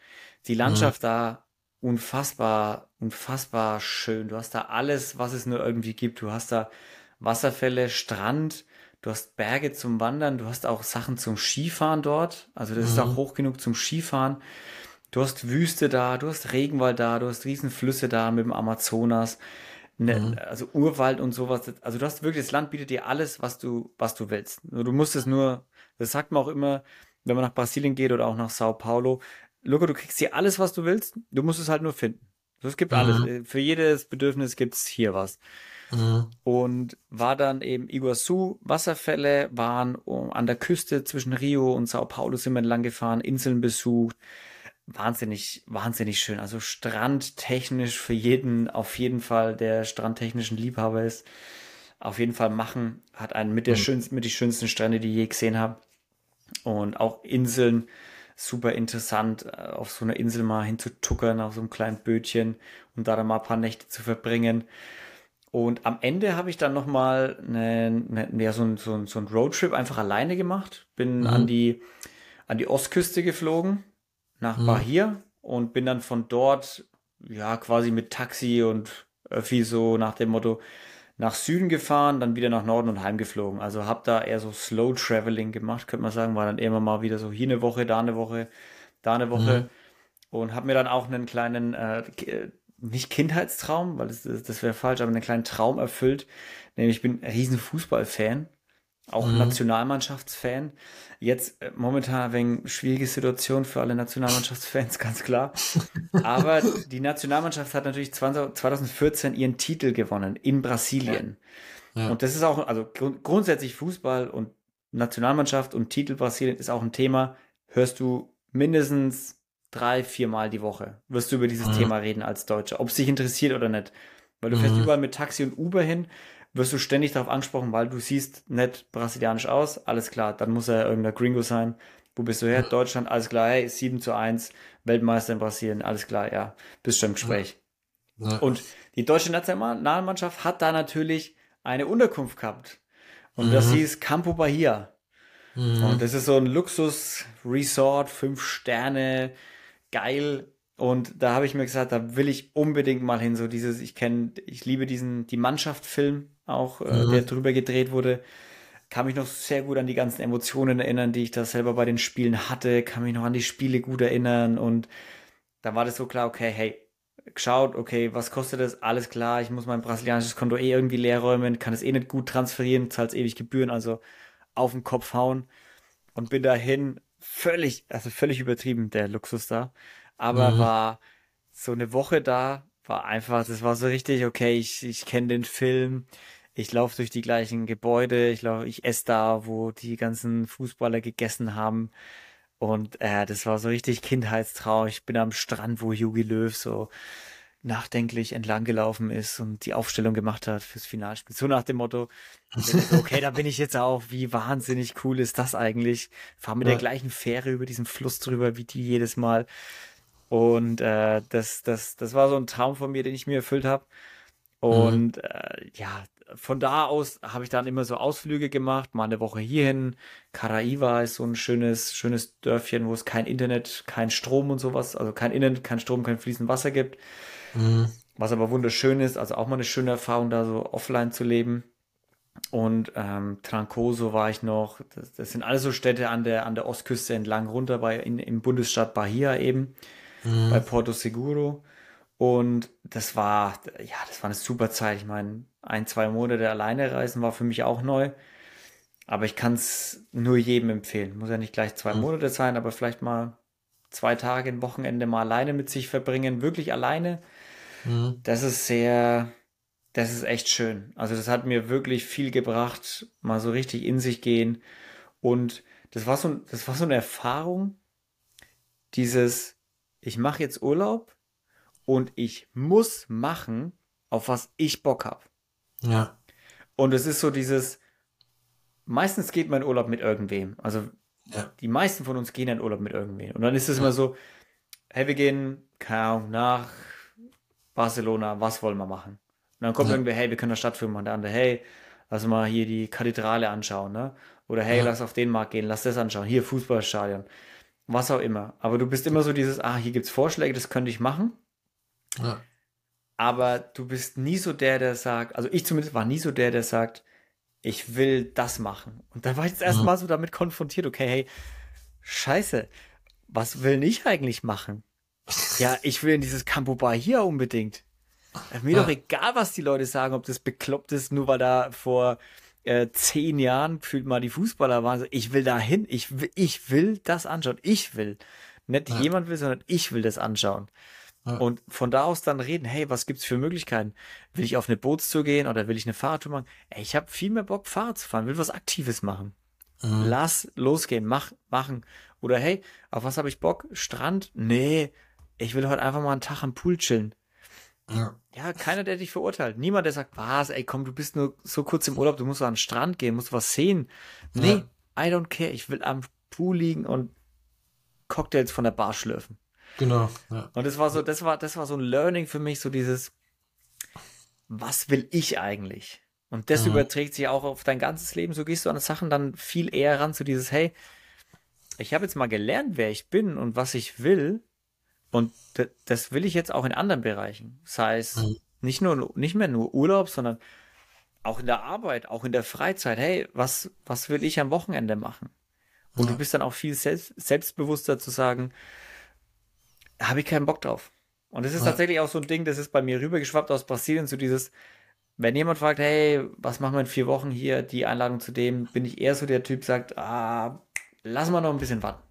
Die Landschaft mhm. da unfassbar, unfassbar schön. Du hast da alles, was es nur irgendwie gibt. Du hast da Wasserfälle, Strand, du hast Berge zum Wandern, du hast auch Sachen zum Skifahren dort. Also das mhm. ist auch hoch genug zum Skifahren. Du hast Wüste da, du hast Regenwald da, du hast Riesenflüsse da mit dem Amazonas, ne, mhm. also Urwald und sowas. Also du hast wirklich, das Land bietet dir alles, was du, was du willst. Du musst es nur, das sagt man auch immer, wenn man nach Brasilien geht oder auch nach Sao Paulo, Luca, du kriegst hier alles, was du willst, du musst es halt nur finden. Es gibt mhm. alles. Für jedes Bedürfnis gibt's hier was. Mhm. Und war dann eben Iguazu, Wasserfälle, waren an der Küste zwischen Rio und Sao Paulo sind wir entlang gefahren, Inseln besucht. Wahnsinnig, wahnsinnig schön. Also strandtechnisch für jeden, auf jeden Fall, der strandtechnischen Liebhaber ist, auf jeden Fall machen. Hat einen mit der mhm. schönsten, mit die schönsten Strände, die ich je gesehen habe. Und auch Inseln, super interessant, äh, auf so einer Insel mal hinzutuckern, auf so einem kleinen Bötchen und da dann mal ein paar Nächte zu verbringen. Und am Ende habe ich dann nochmal eine, eine, ja, so, ein, so, ein, so ein Roadtrip einfach alleine gemacht. Bin mhm. an, die, an die Ostküste geflogen, nach mhm. Bahia und bin dann von dort, ja, quasi mit Taxi und Öffi so nach dem Motto nach Süden gefahren, dann wieder nach Norden und heimgeflogen. Also habe da eher so Slow Traveling gemacht, könnte man sagen. War dann immer mal wieder so hier eine Woche, da eine Woche, da eine Woche. Mhm. Und habe mir dann auch einen kleinen äh, nicht Kindheitstraum, weil das, das wäre falsch, aber einen kleinen Traum erfüllt. Nämlich ich bin ein riesen Fußballfan, auch mhm. Nationalmannschaftsfan. Jetzt äh, momentan wegen schwierige Situation für alle Nationalmannschaftsfans, ganz klar. Aber die Nationalmannschaft hat natürlich 20, 2014 ihren Titel gewonnen in Brasilien. Ja. Ja. Und das ist auch, also grund grundsätzlich Fußball und Nationalmannschaft und Titel Brasilien ist auch ein Thema. Hörst du mindestens drei, viermal die Woche wirst du über dieses mhm. Thema reden als Deutscher, ob es dich interessiert oder nicht. Weil du mhm. fährst überall mit Taxi und Uber hin, wirst du ständig darauf angesprochen, weil du siehst nicht brasilianisch aus, alles klar, dann muss er irgendein Gringo sein. Wo bist du her? Deutschland, alles klar, hey, 7 zu 1, Weltmeister in Brasilien, alles klar, ja, bist schon im Gespräch. Ja. Und die deutsche Nationalmannschaft hat da natürlich eine Unterkunft gehabt. Und mhm. das hieß Campo Bahia. Mhm. Und das ist so ein Luxus-Resort, fünf Sterne, geil. Und da habe ich mir gesagt, da will ich unbedingt mal hin. So dieses, ich kenne, ich liebe diesen, die Mannschaft-Film auch, äh, mhm. der drüber gedreht wurde. Kann mich noch sehr gut an die ganzen Emotionen erinnern, die ich da selber bei den Spielen hatte. Kann mich noch an die Spiele gut erinnern. Und da war das so klar, okay, hey, geschaut, okay, was kostet das? Alles klar, ich muss mein brasilianisches Konto eh irgendwie leer räumen, kann es eh nicht gut transferieren, zahlt ewig Gebühren, also auf den Kopf hauen. Und bin dahin völlig, also völlig übertrieben, der Luxus da. Aber mhm. war so eine Woche da, war einfach, das war so richtig, okay, ich, ich kenne den Film, ich laufe durch die gleichen Gebäude, ich laufe, ich esse da, wo die ganzen Fußballer gegessen haben. Und äh, das war so richtig Kindheitstrauer. Ich bin am Strand, wo Jogi Löw so nachdenklich entlang gelaufen ist und die Aufstellung gemacht hat fürs Finalspiel. So nach dem Motto, okay, da bin ich jetzt auch, wie wahnsinnig cool ist das eigentlich? Fahr mit ja. der gleichen Fähre über diesen Fluss drüber wie die jedes Mal. Und äh, das, das, das war so ein Traum von mir, den ich mir erfüllt habe. Und mhm. äh, ja, von da aus habe ich dann immer so Ausflüge gemacht, mal eine Woche hierhin. Caraiva ist so ein schönes, schönes Dörfchen, wo es kein Internet, kein Strom und sowas, also kein Internet, kein Strom, kein fließend Wasser gibt. Mhm. Was aber wunderschön ist, also auch mal eine schöne Erfahrung, da so offline zu leben. Und ähm, Trancoso war ich noch. Das, das, sind alles so Städte an der, an der Ostküste entlang runter bei, in, im Bundesstaat Bahia eben, mhm. bei Porto Seguro. Und das war, ja, das war eine super Zeit. Ich meine, ein, zwei Monate alleine reisen war für mich auch neu. Aber ich kann es nur jedem empfehlen. Muss ja nicht gleich zwei mhm. Monate sein, aber vielleicht mal zwei Tage ein Wochenende mal alleine mit sich verbringen, wirklich alleine. Mhm. Das ist sehr, das ist echt schön. Also das hat mir wirklich viel gebracht, mal so richtig in sich gehen. Und das war so, das war so eine Erfahrung, dieses, ich mache jetzt Urlaub und ich muss machen, auf was ich Bock habe. Ja. Und es ist so dieses, meistens geht mein Urlaub mit irgendwem. Also ja. die meisten von uns gehen in Urlaub mit irgendwem. Und dann ist es immer so, hey, wir gehen, keine Ahnung, nach Barcelona, was wollen wir machen? Und dann kommt ja. irgendwer, hey, wir können das Stadtführer machen. Der andere, hey, lass mal hier die Kathedrale anschauen, ne? Oder hey, ja. lass auf den Markt gehen, lass das anschauen. Hier, Fußballstadion. Was auch immer. Aber du bist immer so dieses, ah, hier gibt's Vorschläge, das könnte ich machen. Ja. Aber du bist nie so der, der sagt, also ich zumindest war nie so der, der sagt, ich will das machen. Und dann war ich jetzt erstmal so damit konfrontiert, okay, hey, scheiße, was will ich eigentlich machen? Ja, ich will in dieses Campo Bar hier unbedingt. Mir ja. doch egal, was die Leute sagen, ob das bekloppt ist, nur weil da vor äh, zehn Jahren fühlt mal die Fußballer waren. So, ich will da hin, ich will, ich will das anschauen. Ich will. Nicht ja. jemand will, sondern ich will das anschauen. Ja. Und von da aus dann reden, hey, was gibt's für Möglichkeiten? Will ich auf eine Bootstour gehen oder will ich eine Fahrradtour machen? Ey, ich habe viel mehr Bock, Fahrrad zu fahren, will was Aktives machen. Mhm. Lass losgehen, mach, machen. Oder hey, auf was habe ich Bock? Strand? Nee, ich will heute einfach mal einen Tag am Pool chillen. Ja. ja, keiner, der dich verurteilt. Niemand, der sagt, was, ey, komm, du bist nur so kurz im Urlaub, du musst an den Strand gehen, musst was sehen. Nee, ja. I don't care. Ich will am Pool liegen und Cocktails von der Bar schlürfen. Genau. Ja. Und das war so, das war, das war so ein Learning für mich, so dieses, was will ich eigentlich? Und das mhm. überträgt sich auch auf dein ganzes Leben. So gehst du an Sachen dann viel eher ran zu dieses, hey, ich habe jetzt mal gelernt, wer ich bin und was ich will. Und das will ich jetzt auch in anderen Bereichen. Das heißt, mhm. nicht nur, nicht mehr nur Urlaub, sondern auch in der Arbeit, auch in der Freizeit. Hey, was, was will ich am Wochenende machen? Und ja. du bist dann auch viel selbst, selbstbewusster zu sagen, habe ich keinen Bock drauf. Und das ist ja. tatsächlich auch so ein Ding, das ist bei mir rübergeschwappt aus Brasilien, so dieses, wenn jemand fragt, hey, was machen wir in vier Wochen hier, die Einladung zu dem, bin ich eher so der Typ, sagt, ah, lass mal noch ein bisschen warten.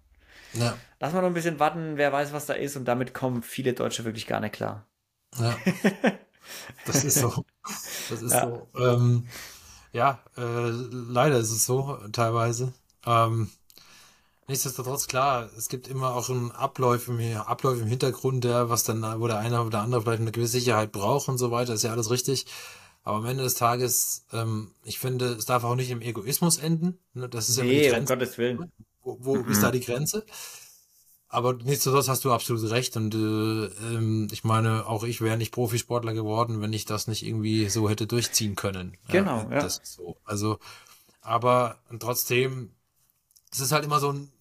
Ja. Lass mal noch ein bisschen warten, wer weiß, was da ist. Und damit kommen viele Deutsche wirklich gar nicht klar. Ja. Das ist so. Das ist ja. so. Ähm, ja, äh, leider ist es so, teilweise. Ähm, nichtsdestotrotz, klar, es gibt immer auch einen Ablauf im, Ablauf im Hintergrund, der, was dann, wo der eine oder andere vielleicht eine gewisse Sicherheit braucht und so weiter, ist ja alles richtig. Aber am Ende des Tages, ähm, ich finde, es darf auch nicht im Egoismus enden. Ne? Das ist nee, ja um Gottes Willen. Wo, wo mhm. ist da die Grenze? Aber nichtsdestotrotz hast du absolut recht. Und äh, ähm, ich meine, auch ich wäre nicht Profisportler geworden, wenn ich das nicht irgendwie so hätte durchziehen können. Genau, ja. Das ist so. Also, aber trotzdem, es ist halt immer so ein,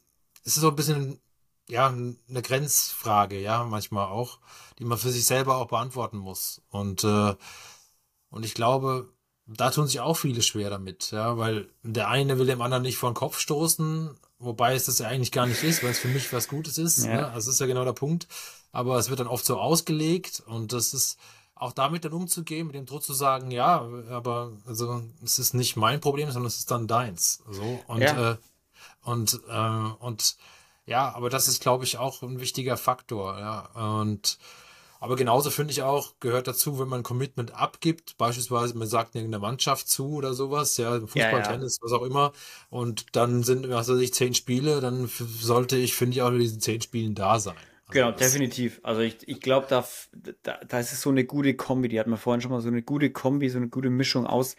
es ist so ein bisschen, ja, eine Grenzfrage, ja, manchmal auch, die man für sich selber auch beantworten muss. Und, äh, und ich glaube, da tun sich auch viele schwer damit, ja, weil der eine will dem anderen nicht vor den Kopf stoßen, wobei es das ja eigentlich gar nicht ist, weil es für mich was Gutes ist. Ja. Ne? Also das ist ja genau der Punkt. Aber es wird dann oft so ausgelegt und das ist auch damit dann umzugehen, mit dem Druck zu sagen, ja, aber also es ist nicht mein Problem, sondern es ist dann deins. So und ja. äh, und äh, und ja, aber das ist, glaube ich, auch ein wichtiger Faktor. Ja und aber genauso finde ich auch, gehört dazu, wenn man ein Commitment abgibt, beispielsweise man sagt irgendeiner Mannschaft zu oder sowas, ja, Fußball, ja, ja. Tennis, was auch immer, und dann sind, was weiß ich, zehn Spiele, dann sollte ich, finde ich, auch in diesen zehn Spielen da sein. Also genau, definitiv. Also ich, ich glaube, da, da, da ist es so eine gute Kombi, die hat man vorhin schon mal so eine gute Kombi, so eine gute Mischung aus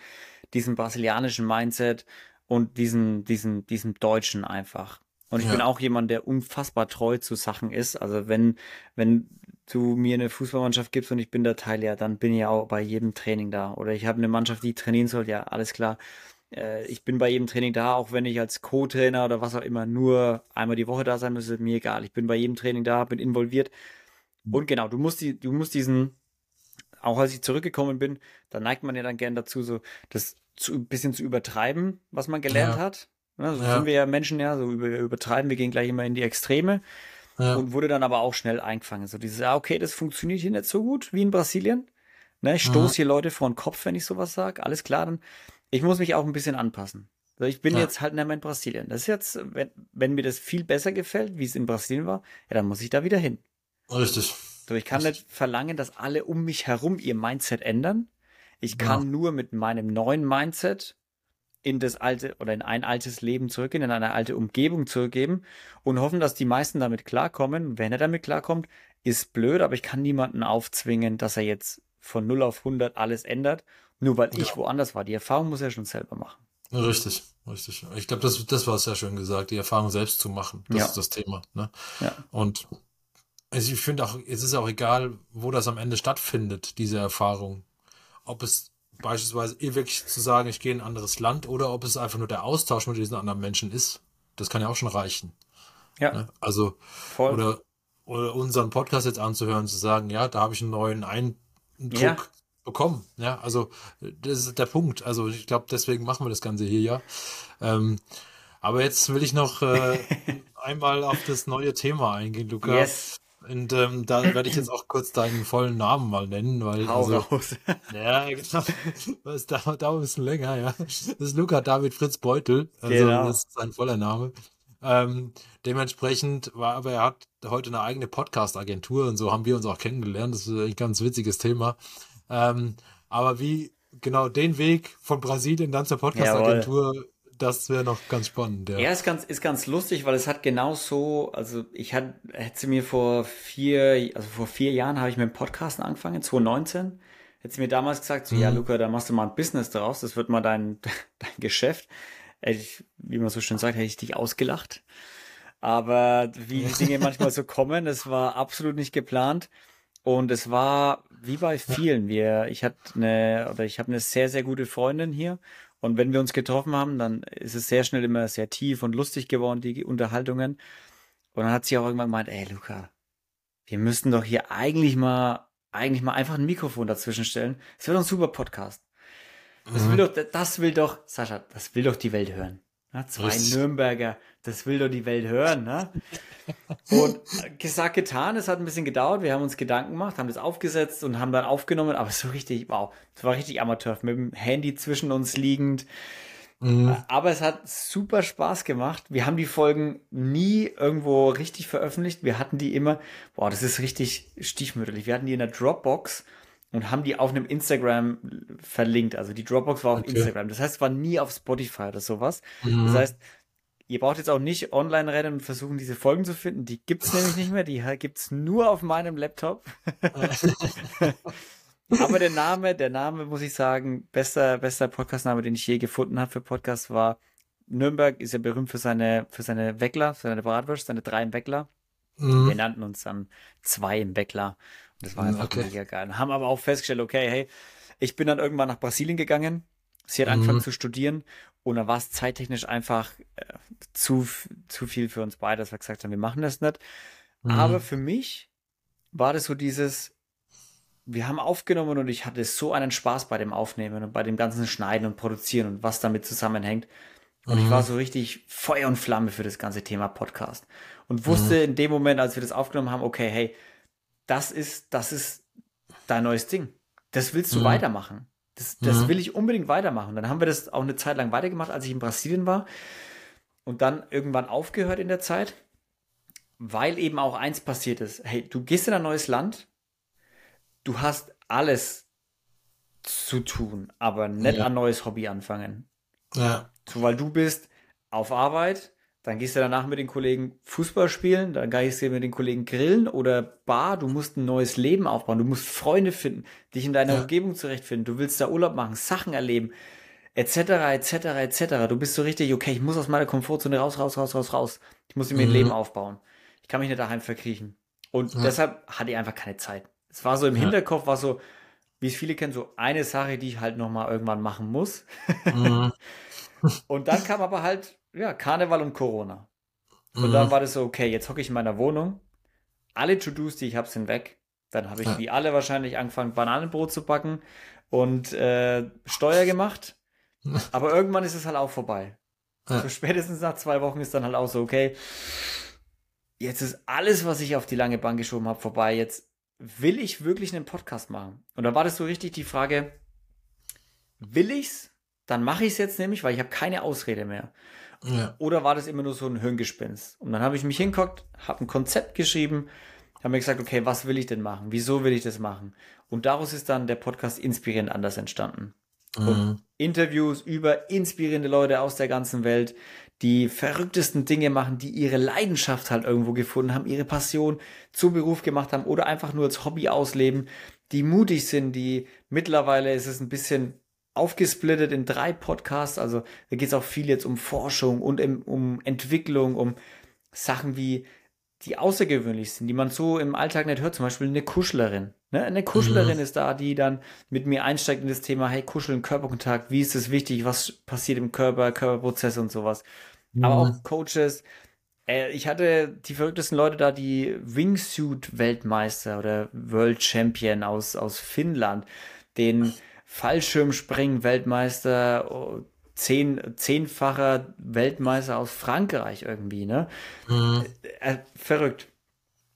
diesem brasilianischen Mindset und diesen, diesen, diesem Deutschen einfach. Und ich ja. bin auch jemand, der unfassbar treu zu Sachen ist. Also wenn, wenn du mir eine Fußballmannschaft gibst und ich bin der Teil, ja, dann bin ich auch bei jedem Training da. Oder ich habe eine Mannschaft, die trainieren soll, ja, alles klar. Äh, ich bin bei jedem Training da, auch wenn ich als Co-Trainer oder was auch immer nur einmal die Woche da sein muss, ist mir egal. Ich bin bei jedem Training da, bin involviert. Mhm. Und genau, du musst die, du musst diesen, auch als ich zurückgekommen bin, da neigt man ja dann gern dazu, so das zu, ein bisschen zu übertreiben, was man gelernt ja. hat. Ne, so ja. sind wir ja Menschen ja, so über, übertreiben, wir gehen gleich immer in die Extreme. Ja. Und wurde dann aber auch schnell eingefangen. So dieses, ah, okay, das funktioniert hier nicht so gut wie in Brasilien. Ne, ich stoße hier Leute vor den Kopf, wenn ich sowas sage. Alles klar, dann. Ich muss mich auch ein bisschen anpassen. Also ich bin jetzt halt nicht mehr in Brasilien. Das ist jetzt, wenn, wenn mir das viel besser gefällt, wie es in Brasilien war, ja, dann muss ich da wieder hin. Richtig. So, ich kann nicht verlangen, dass alle um mich herum ihr Mindset ändern. Ich kann ja. nur mit meinem neuen Mindset in das alte oder in ein altes Leben zurückgehen, in eine alte Umgebung zurückgeben und hoffen, dass die meisten damit klarkommen. Wenn er damit klarkommt, ist blöd, aber ich kann niemanden aufzwingen, dass er jetzt von 0 auf 100 alles ändert, nur weil ja. ich woanders war. Die Erfahrung muss er schon selber machen. Richtig, richtig. Ich glaube, das, das war sehr schön gesagt, die Erfahrung selbst zu machen. Das ja. ist das Thema. Ne? Ja. Und also ich finde auch, es ist auch egal, wo das am Ende stattfindet, diese Erfahrung. Ob es beispielsweise eh wirklich zu sagen, ich gehe in ein anderes Land oder ob es einfach nur der Austausch mit diesen anderen Menschen ist. Das kann ja auch schon reichen. Ja. Ne? Also, Voll. Oder, oder unseren Podcast jetzt anzuhören, zu sagen, ja, da habe ich einen neuen Eindruck ja. bekommen. Ja, also das ist der Punkt. Also ich glaube, deswegen machen wir das Ganze hier ja. Ähm, aber jetzt will ich noch äh, einmal auf das neue Thema eingehen, Luca. Yes. Und ähm, da werde ich jetzt auch kurz deinen vollen Namen mal nennen, weil Hau also, raus. ja, genau. Das dauert, dauert ein bisschen länger, ja. Das ist Luca David Fritz Beutel. Also genau. das ist sein voller Name. Ähm, dementsprechend war, aber er hat heute eine eigene Podcast-Agentur und so haben wir uns auch kennengelernt. Das ist ein ganz witziges Thema. Ähm, aber wie genau den Weg von Brasilien dann zur Podcast-Agentur das wäre noch ganz spannend. Ja. ja, ist ganz, ist ganz lustig, weil es hat genau so, also ich hatte, hätte mir vor vier, also vor vier Jahren habe ich mit dem Podcasten angefangen, 2019. Hätte sie mir damals gesagt, so, mhm. ja, Luca, da machst du mal ein Business draus, das wird mal dein, dein Geschäft. Ich, wie man so schön sagt, hätte ich dich ausgelacht. Aber wie die Dinge manchmal so kommen, es war absolut nicht geplant. Und es war wie bei vielen. Wir, ich hatte eine, oder ich habe eine sehr, sehr gute Freundin hier und wenn wir uns getroffen haben, dann ist es sehr schnell immer sehr tief und lustig geworden, die Unterhaltungen. Und dann hat sie auch irgendwann gemeint, ey Luca, wir müssten doch hier eigentlich mal, eigentlich mal einfach ein Mikrofon dazwischen stellen. Das wird ein super Podcast. Das mhm. will doch, das will doch, Sascha, das will doch die Welt hören. Ja, zwei Was? Nürnberger, das will doch die Welt hören. Ne? Und gesagt, getan, es hat ein bisschen gedauert. Wir haben uns Gedanken gemacht, haben das aufgesetzt und haben dann aufgenommen. Aber so richtig, wow, es war richtig Amateur, mit dem Handy zwischen uns liegend. Mhm. Aber es hat super Spaß gemacht. Wir haben die Folgen nie irgendwo richtig veröffentlicht. Wir hatten die immer, boah, das ist richtig stiefmütterlich. Wir hatten die in der Dropbox und haben die auf einem Instagram verlinkt. Also die Dropbox war auf okay. Instagram. Das heißt, es war nie auf Spotify oder sowas. Mhm. Das heißt, ihr braucht jetzt auch nicht online rennen und versuchen, diese Folgen zu finden. Die gibt's nämlich nicht mehr. Die gibt's nur auf meinem Laptop. Aber der Name, der Name, muss ich sagen, bester, bester Podcastname, den ich je gefunden habe für Podcast war Nürnberg ist ja berühmt für seine, für seine Weckler, für seine Bratwurst, seine drei im Weckler. Mhm. Wir nannten uns dann zwei im Weckler. Das war einfach okay. mega geil. Haben aber auch festgestellt, okay, hey, ich bin dann irgendwann nach Brasilien gegangen. Sie hat mhm. angefangen zu studieren und dann war es zeittechnisch einfach äh, zu, zu viel für uns beide, dass wir gesagt haben, wir machen das nicht. Mhm. Aber für mich war das so dieses, wir haben aufgenommen und ich hatte so einen Spaß bei dem Aufnehmen und bei dem ganzen Schneiden und Produzieren und was damit zusammenhängt. Und mhm. ich war so richtig Feuer und Flamme für das ganze Thema Podcast. Und wusste mhm. in dem Moment, als wir das aufgenommen haben, okay, hey, das ist, das ist dein neues Ding. Das willst du mhm. weitermachen. Das, das mhm. will ich unbedingt weitermachen. Dann haben wir das auch eine Zeit lang weitergemacht, als ich in Brasilien war. Und dann irgendwann aufgehört in der Zeit, weil eben auch eins passiert ist. Hey, du gehst in ein neues Land, du hast alles zu tun, aber nicht ja. ein neues Hobby anfangen. Ja. So, weil du bist auf Arbeit, dann gehst du danach mit den Kollegen Fußball spielen, dann gehst du mit den Kollegen grillen oder Bar. Du musst ein neues Leben aufbauen. Du musst Freunde finden, dich in deiner ja. Umgebung zurechtfinden. Du willst da Urlaub machen, Sachen erleben, etc., etc., etc. Du bist so richtig, okay, ich muss aus meiner Komfortzone raus, raus, raus, raus, raus. Ich muss mir mhm. ein Leben aufbauen. Ich kann mich nicht daheim verkriechen. Und ja. deshalb hatte ich einfach keine Zeit. Es war so im ja. Hinterkopf, war so, wie es viele kennen, so eine Sache, die ich halt nochmal irgendwann machen muss. Mhm. und dann kam aber halt ja, Karneval und Corona. Und mhm. dann war das so, okay, jetzt hocke ich in meiner Wohnung. Alle To-Dos, die ich habe, sind weg. Dann habe ich ja. wie alle wahrscheinlich angefangen, Bananenbrot zu backen und äh, Steuer gemacht. Aber irgendwann ist es halt auch vorbei. Ja. So spätestens nach zwei Wochen ist dann halt auch so, okay, jetzt ist alles, was ich auf die lange Bank geschoben habe, vorbei. Jetzt will ich wirklich einen Podcast machen. Und da war das so richtig die Frage, will ich's? dann mache ich es jetzt nämlich, weil ich habe keine Ausrede mehr. Ja. Oder war das immer nur so ein Hirngespinst? Und dann habe ich mich hinguckt, habe ein Konzept geschrieben, habe mir gesagt, okay, was will ich denn machen? Wieso will ich das machen? Und daraus ist dann der Podcast Inspirierend anders entstanden. Mhm. Interviews über inspirierende Leute aus der ganzen Welt, die verrücktesten Dinge machen, die ihre Leidenschaft halt irgendwo gefunden haben, ihre Passion zum Beruf gemacht haben oder einfach nur als Hobby ausleben, die mutig sind, die mittlerweile ist es ein bisschen aufgesplittet in drei Podcasts. Also da geht es auch viel jetzt um Forschung und im, um Entwicklung, um Sachen wie die außergewöhnlich sind, die man so im Alltag nicht hört. Zum Beispiel eine Kuschlerin. Ne? Eine Kuschlerin mhm. ist da, die dann mit mir einsteigt in das Thema, hey, Kuscheln, Körperkontakt, wie ist es wichtig, was passiert im Körper, Körperprozesse und sowas. Mhm. Aber auch Coaches. Äh, ich hatte die verrücktesten Leute da, die Wingsuit-Weltmeister oder World Champion aus, aus Finnland, den Fallschirmspringen-Weltmeister, oh, zehn, zehnfacher Weltmeister aus Frankreich irgendwie, ne? Mhm. Äh, verrückt.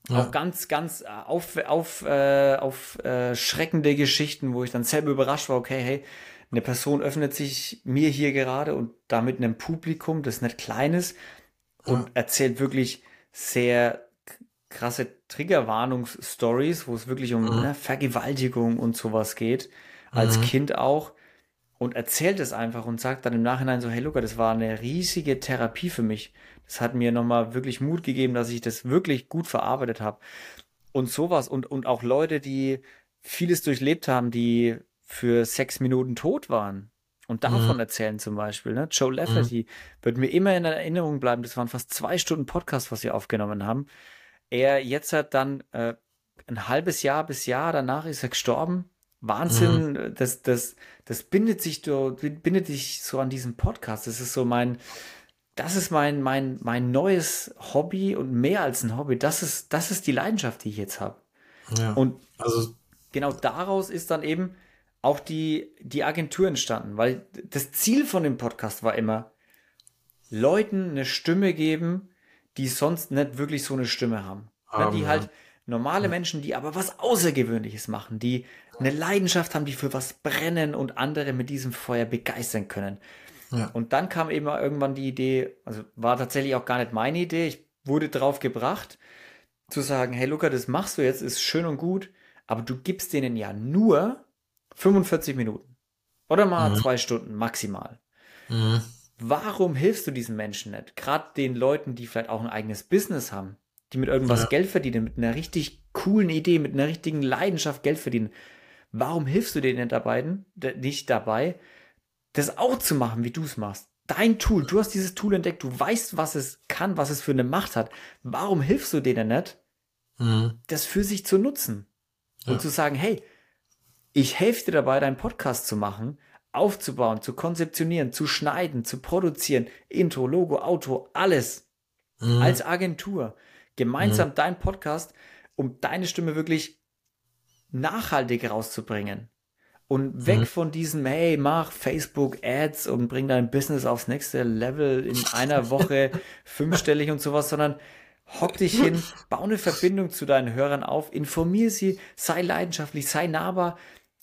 Ja. Auch ganz, ganz auf, auf, äh, auf äh, schreckende Geschichten, wo ich dann selber überrascht war, okay, hey, eine Person öffnet sich mir hier gerade und damit einem Publikum, das nicht klein ist, und ja. erzählt wirklich sehr krasse Triggerwarnungsstories, wo es wirklich um mhm. ne, Vergewaltigung und sowas geht, als mhm. Kind auch und erzählt es einfach und sagt dann im Nachhinein so, hey Luca, das war eine riesige Therapie für mich. Das hat mir nochmal wirklich Mut gegeben, dass ich das wirklich gut verarbeitet habe. Und sowas und, und auch Leute, die vieles durchlebt haben, die für sechs Minuten tot waren. Und davon mhm. erzählen zum Beispiel. Ne? Joe Lafferty mhm. wird mir immer in Erinnerung bleiben. Das waren fast zwei Stunden Podcast, was wir aufgenommen haben. Er jetzt hat dann äh, ein halbes Jahr bis Jahr danach ist er gestorben Wahnsinn, mhm. das, das, das bindet sich, bindet dich so an diesen Podcast. Das ist so mein, das ist mein, mein, mein neues Hobby und mehr als ein Hobby. Das ist, das ist die Leidenschaft, die ich jetzt habe. Ja, und also genau daraus ist dann eben auch die, die Agentur entstanden, weil das Ziel von dem Podcast war immer, Leuten eine Stimme geben, die sonst nicht wirklich so eine Stimme haben. Um, die halt normale Menschen, die aber was Außergewöhnliches machen, die eine Leidenschaft haben, die für was brennen und andere mit diesem Feuer begeistern können. Ja. Und dann kam eben irgendwann die Idee, also war tatsächlich auch gar nicht meine Idee, ich wurde drauf gebracht, zu sagen, hey Luca, das machst du jetzt, ist schön und gut, aber du gibst denen ja nur 45 Minuten. Oder mal mhm. zwei Stunden maximal. Mhm. Warum hilfst du diesen Menschen nicht? Gerade den Leuten, die vielleicht auch ein eigenes Business haben, die mit irgendwas ja. Geld verdienen, mit einer richtig coolen Idee, mit einer richtigen Leidenschaft Geld verdienen. Warum hilfst du denen dabei, nicht dabei, das auch zu machen, wie du es machst? Dein Tool, du hast dieses Tool entdeckt, du weißt, was es kann, was es für eine Macht hat. Warum hilfst du denen nicht, mhm. das für sich zu nutzen? Ja. Und zu sagen, hey, ich helfe dir dabei, deinen Podcast zu machen, aufzubauen, zu konzeptionieren, zu schneiden, zu produzieren, Intro, Logo, Auto, alles. Mhm. Als Agentur. Gemeinsam mhm. dein Podcast, um deine Stimme wirklich nachhaltig rauszubringen. Und weg mhm. von diesem, hey, mach Facebook Ads und bring dein Business aufs nächste Level in einer Woche fünfstellig und sowas, sondern hock dich hin, baue eine Verbindung zu deinen Hörern auf, informier sie, sei leidenschaftlich, sei nahbar.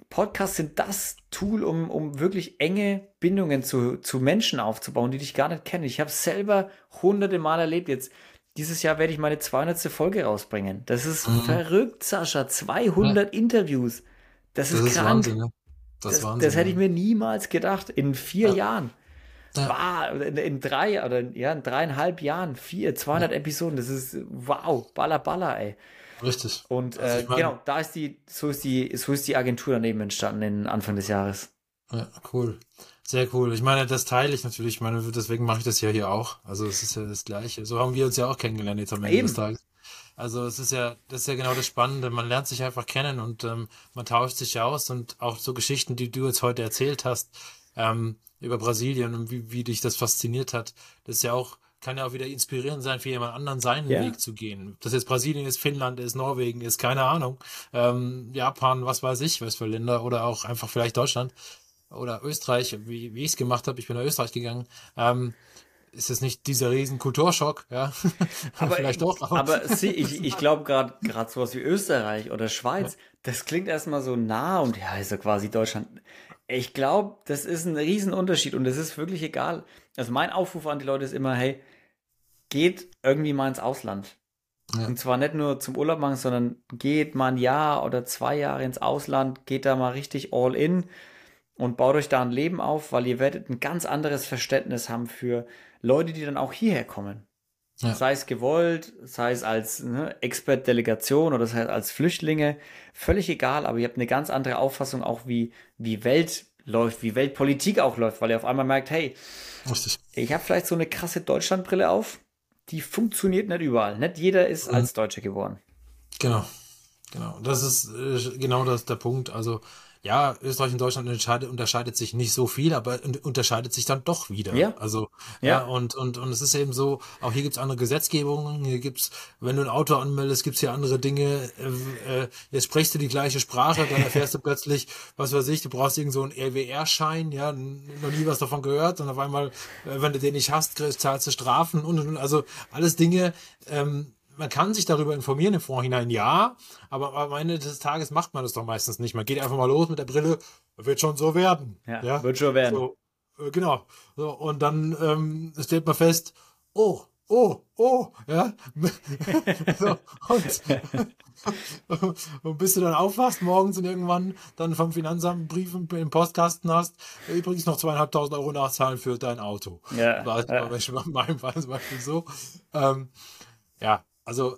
Podcasts sind das Tool, um, um wirklich enge Bindungen zu, zu Menschen aufzubauen, die dich gar nicht kennen. Ich habe selber hunderte Mal erlebt. Jetzt dieses Jahr werde ich meine 200. Folge rausbringen. Das ist mhm. verrückt, Sascha. 200 ja. Interviews. Das, das ist, ist krank. Wahnsinn, ja. Das, das, Wahnsinn, das, hätte ich mir niemals gedacht. In vier ja. Jahren. Ja. in, in, drei oder ja, in dreieinhalb Jahren, vier, 200 ja. Episoden. Das ist wow, baller, baller, ey. Richtig. Und also äh, genau, da ist die, so ist die, so ist die Agentur daneben entstanden, in Anfang des Jahres. Ja, cool. Sehr cool. Ich meine, das teile ich natürlich. Ich meine, deswegen mache ich das ja hier auch. Also es ist ja das Gleiche. So haben wir uns ja auch kennengelernt jetzt am Ende Eben. des Tages. Also es ist ja, das ist ja genau das Spannende. Man lernt sich einfach kennen und ähm, man tauscht sich aus und auch so Geschichten, die du jetzt heute erzählt hast ähm, über Brasilien und wie, wie dich das fasziniert hat, das ist ja auch kann ja auch wieder inspirierend sein für jemand anderen seinen ja. Weg zu gehen. Das jetzt Brasilien ist, Finnland ist, Norwegen ist, keine Ahnung, ähm, Japan, was weiß ich, was für Länder oder auch einfach vielleicht Deutschland oder Österreich, wie, wie ich es gemacht habe, ich bin nach Österreich gegangen, ähm, ist es nicht dieser riesen Kulturschock, ja? aber vielleicht doch. Aber, aber sie, ich, ich glaube gerade gerade sowas wie Österreich oder Schweiz, ja. das klingt erstmal so nah und ja, ist ja quasi Deutschland. Ich glaube, das ist ein Riesenunterschied und es ist wirklich egal. Also mein Aufruf an die Leute ist immer, hey, geht irgendwie mal ins Ausland. Ja. Und zwar nicht nur zum Urlaub machen, sondern geht mal ein Jahr oder zwei Jahre ins Ausland, geht da mal richtig all in und baut euch da ein Leben auf, weil ihr werdet ein ganz anderes Verständnis haben für Leute, die dann auch hierher kommen. Ja. Sei es gewollt, sei es als ne, Expert-Delegation oder sei es als Flüchtlinge, völlig egal, aber ihr habt eine ganz andere Auffassung auch, wie, wie Welt läuft, wie Weltpolitik auch läuft, weil ihr auf einmal merkt, hey, Richtig. ich habe vielleicht so eine krasse Deutschlandbrille auf, die funktioniert nicht überall. Nicht jeder ist mhm. als Deutscher geboren. Genau. Genau. Das ist äh, genau das der Punkt. Also ja, Österreich und Deutschland unterscheidet, sich nicht so viel, aber unterscheidet sich dann doch wieder. Ja. Also, ja, ja und, und, und es ist eben so, auch hier gibt's andere Gesetzgebungen, hier gibt's, wenn du ein Auto anmeldest, gibt's hier andere Dinge, äh, äh, jetzt sprichst du die gleiche Sprache, dann erfährst du plötzlich, was weiß ich, du brauchst irgend so einen RWR-Schein, ja, noch nie was davon gehört, und auf einmal, äh, wenn du den nicht hast, zahlst du Strafen und, und also alles Dinge, ähm, man kann sich darüber informieren im Vorhinein, ja, aber am Ende des Tages macht man das doch meistens nicht. Man geht einfach mal los mit der Brille, wird schon so werden. Ja, ja? wird schon werden. So, äh, genau. So, und dann ähm, stellt man fest, oh, oh, oh, ja. so, und, und bis du dann aufwachst morgens und irgendwann dann vom Finanzamt Brief im Postkasten hast, übrigens noch zweieinhalbtausend Euro nachzahlen für dein Auto. Ja. Das war ja. in meinem Beispiel so. Ähm, ja, also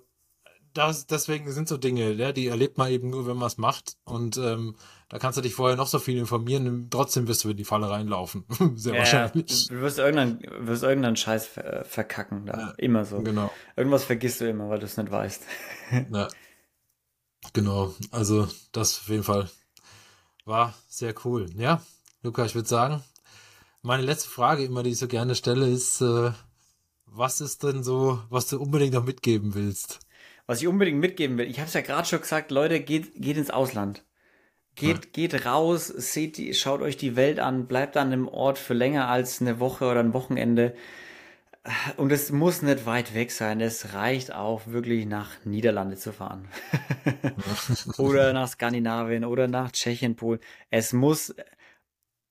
das, deswegen sind so Dinge, ja, die erlebt man eben nur, wenn man es macht. Und ähm, da kannst du dich vorher noch so viel informieren, trotzdem wirst du in die Falle reinlaufen. Sehr ja, wahrscheinlich. Du wirst irgendeinen, wirst irgendeinen Scheiß verkacken. Da. Ja, immer so. Genau. Irgendwas vergisst du immer, weil du es nicht weißt. ja. Genau. Also, das auf jeden Fall war sehr cool. Ja, Luca, ich würde sagen, meine letzte Frage immer, die ich so gerne stelle, ist, äh, was ist denn so, was du unbedingt noch mitgeben willst? Was ich unbedingt mitgeben will, ich habe es ja gerade schon gesagt, Leute, geht, geht ins Ausland. Geht, ja. geht raus, seht die, schaut euch die Welt an, bleibt an einem Ort für länger als eine Woche oder ein Wochenende. Und es muss nicht weit weg sein. Es reicht auch wirklich nach Niederlande zu fahren. oder nach Skandinavien oder nach Tschechien, Polen. Es muss,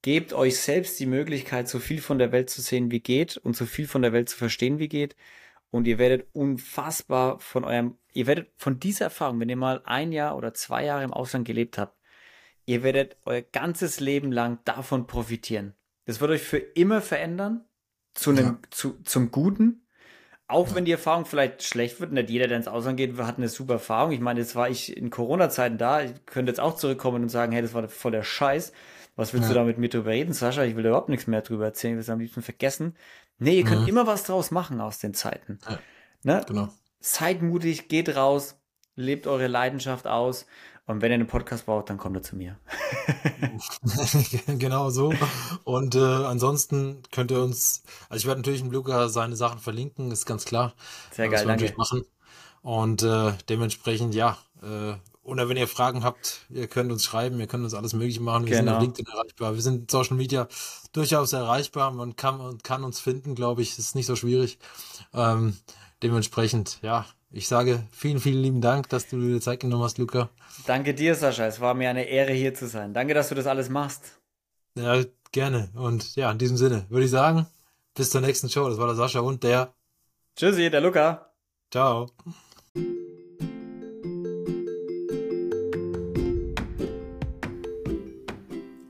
Gebt euch selbst die Möglichkeit, so viel von der Welt zu sehen, wie geht und so viel von der Welt zu verstehen, wie geht. Und ihr werdet unfassbar von eurem, ihr werdet von dieser Erfahrung, wenn ihr mal ein Jahr oder zwei Jahre im Ausland gelebt habt, ihr werdet euer ganzes Leben lang davon profitieren. Das wird euch für immer verändern, zu einem, ja. zu, zum Guten. Auch ja. wenn die Erfahrung vielleicht schlecht wird, nicht jeder, der ins Ausland geht, hat eine super Erfahrung. Ich meine, jetzt war ich in Corona-Zeiten da, ich könnte jetzt auch zurückkommen und sagen, hey, das war voll der Scheiß. Was willst ja. du da mit mir drüber reden, Sascha? Ich will überhaupt nichts mehr drüber erzählen, ich will es am liebsten vergessen. Nee, ihr könnt mhm. immer was draus machen aus den Zeiten. Ja. Ne? Genau. Seid mutig, geht raus, lebt eure Leidenschaft aus. Und wenn ihr einen Podcast braucht, dann kommt er zu mir. genau so. Und äh, ansonsten könnt ihr uns, also ich werde natürlich im Luca seine Sachen verlinken, ist ganz klar. Sehr geil, danke. Machen. Und äh, dementsprechend, ja, äh, oder wenn ihr Fragen habt, ihr könnt uns schreiben, ihr könnt uns alles Mögliche machen. Wir genau. sind auf LinkedIn erreichbar. Wir sind Social Media durchaus erreichbar. Man kann, man kann uns finden, glaube ich. Das ist nicht so schwierig. Ähm, dementsprechend, ja, ich sage vielen, vielen lieben Dank, dass du dir Zeit genommen hast, Luca. Danke dir, Sascha. Es war mir eine Ehre, hier zu sein. Danke, dass du das alles machst. Ja, gerne. Und ja, in diesem Sinne würde ich sagen, bis zur nächsten Show. Das war der Sascha und der. Tschüssi, der Luca. Ciao.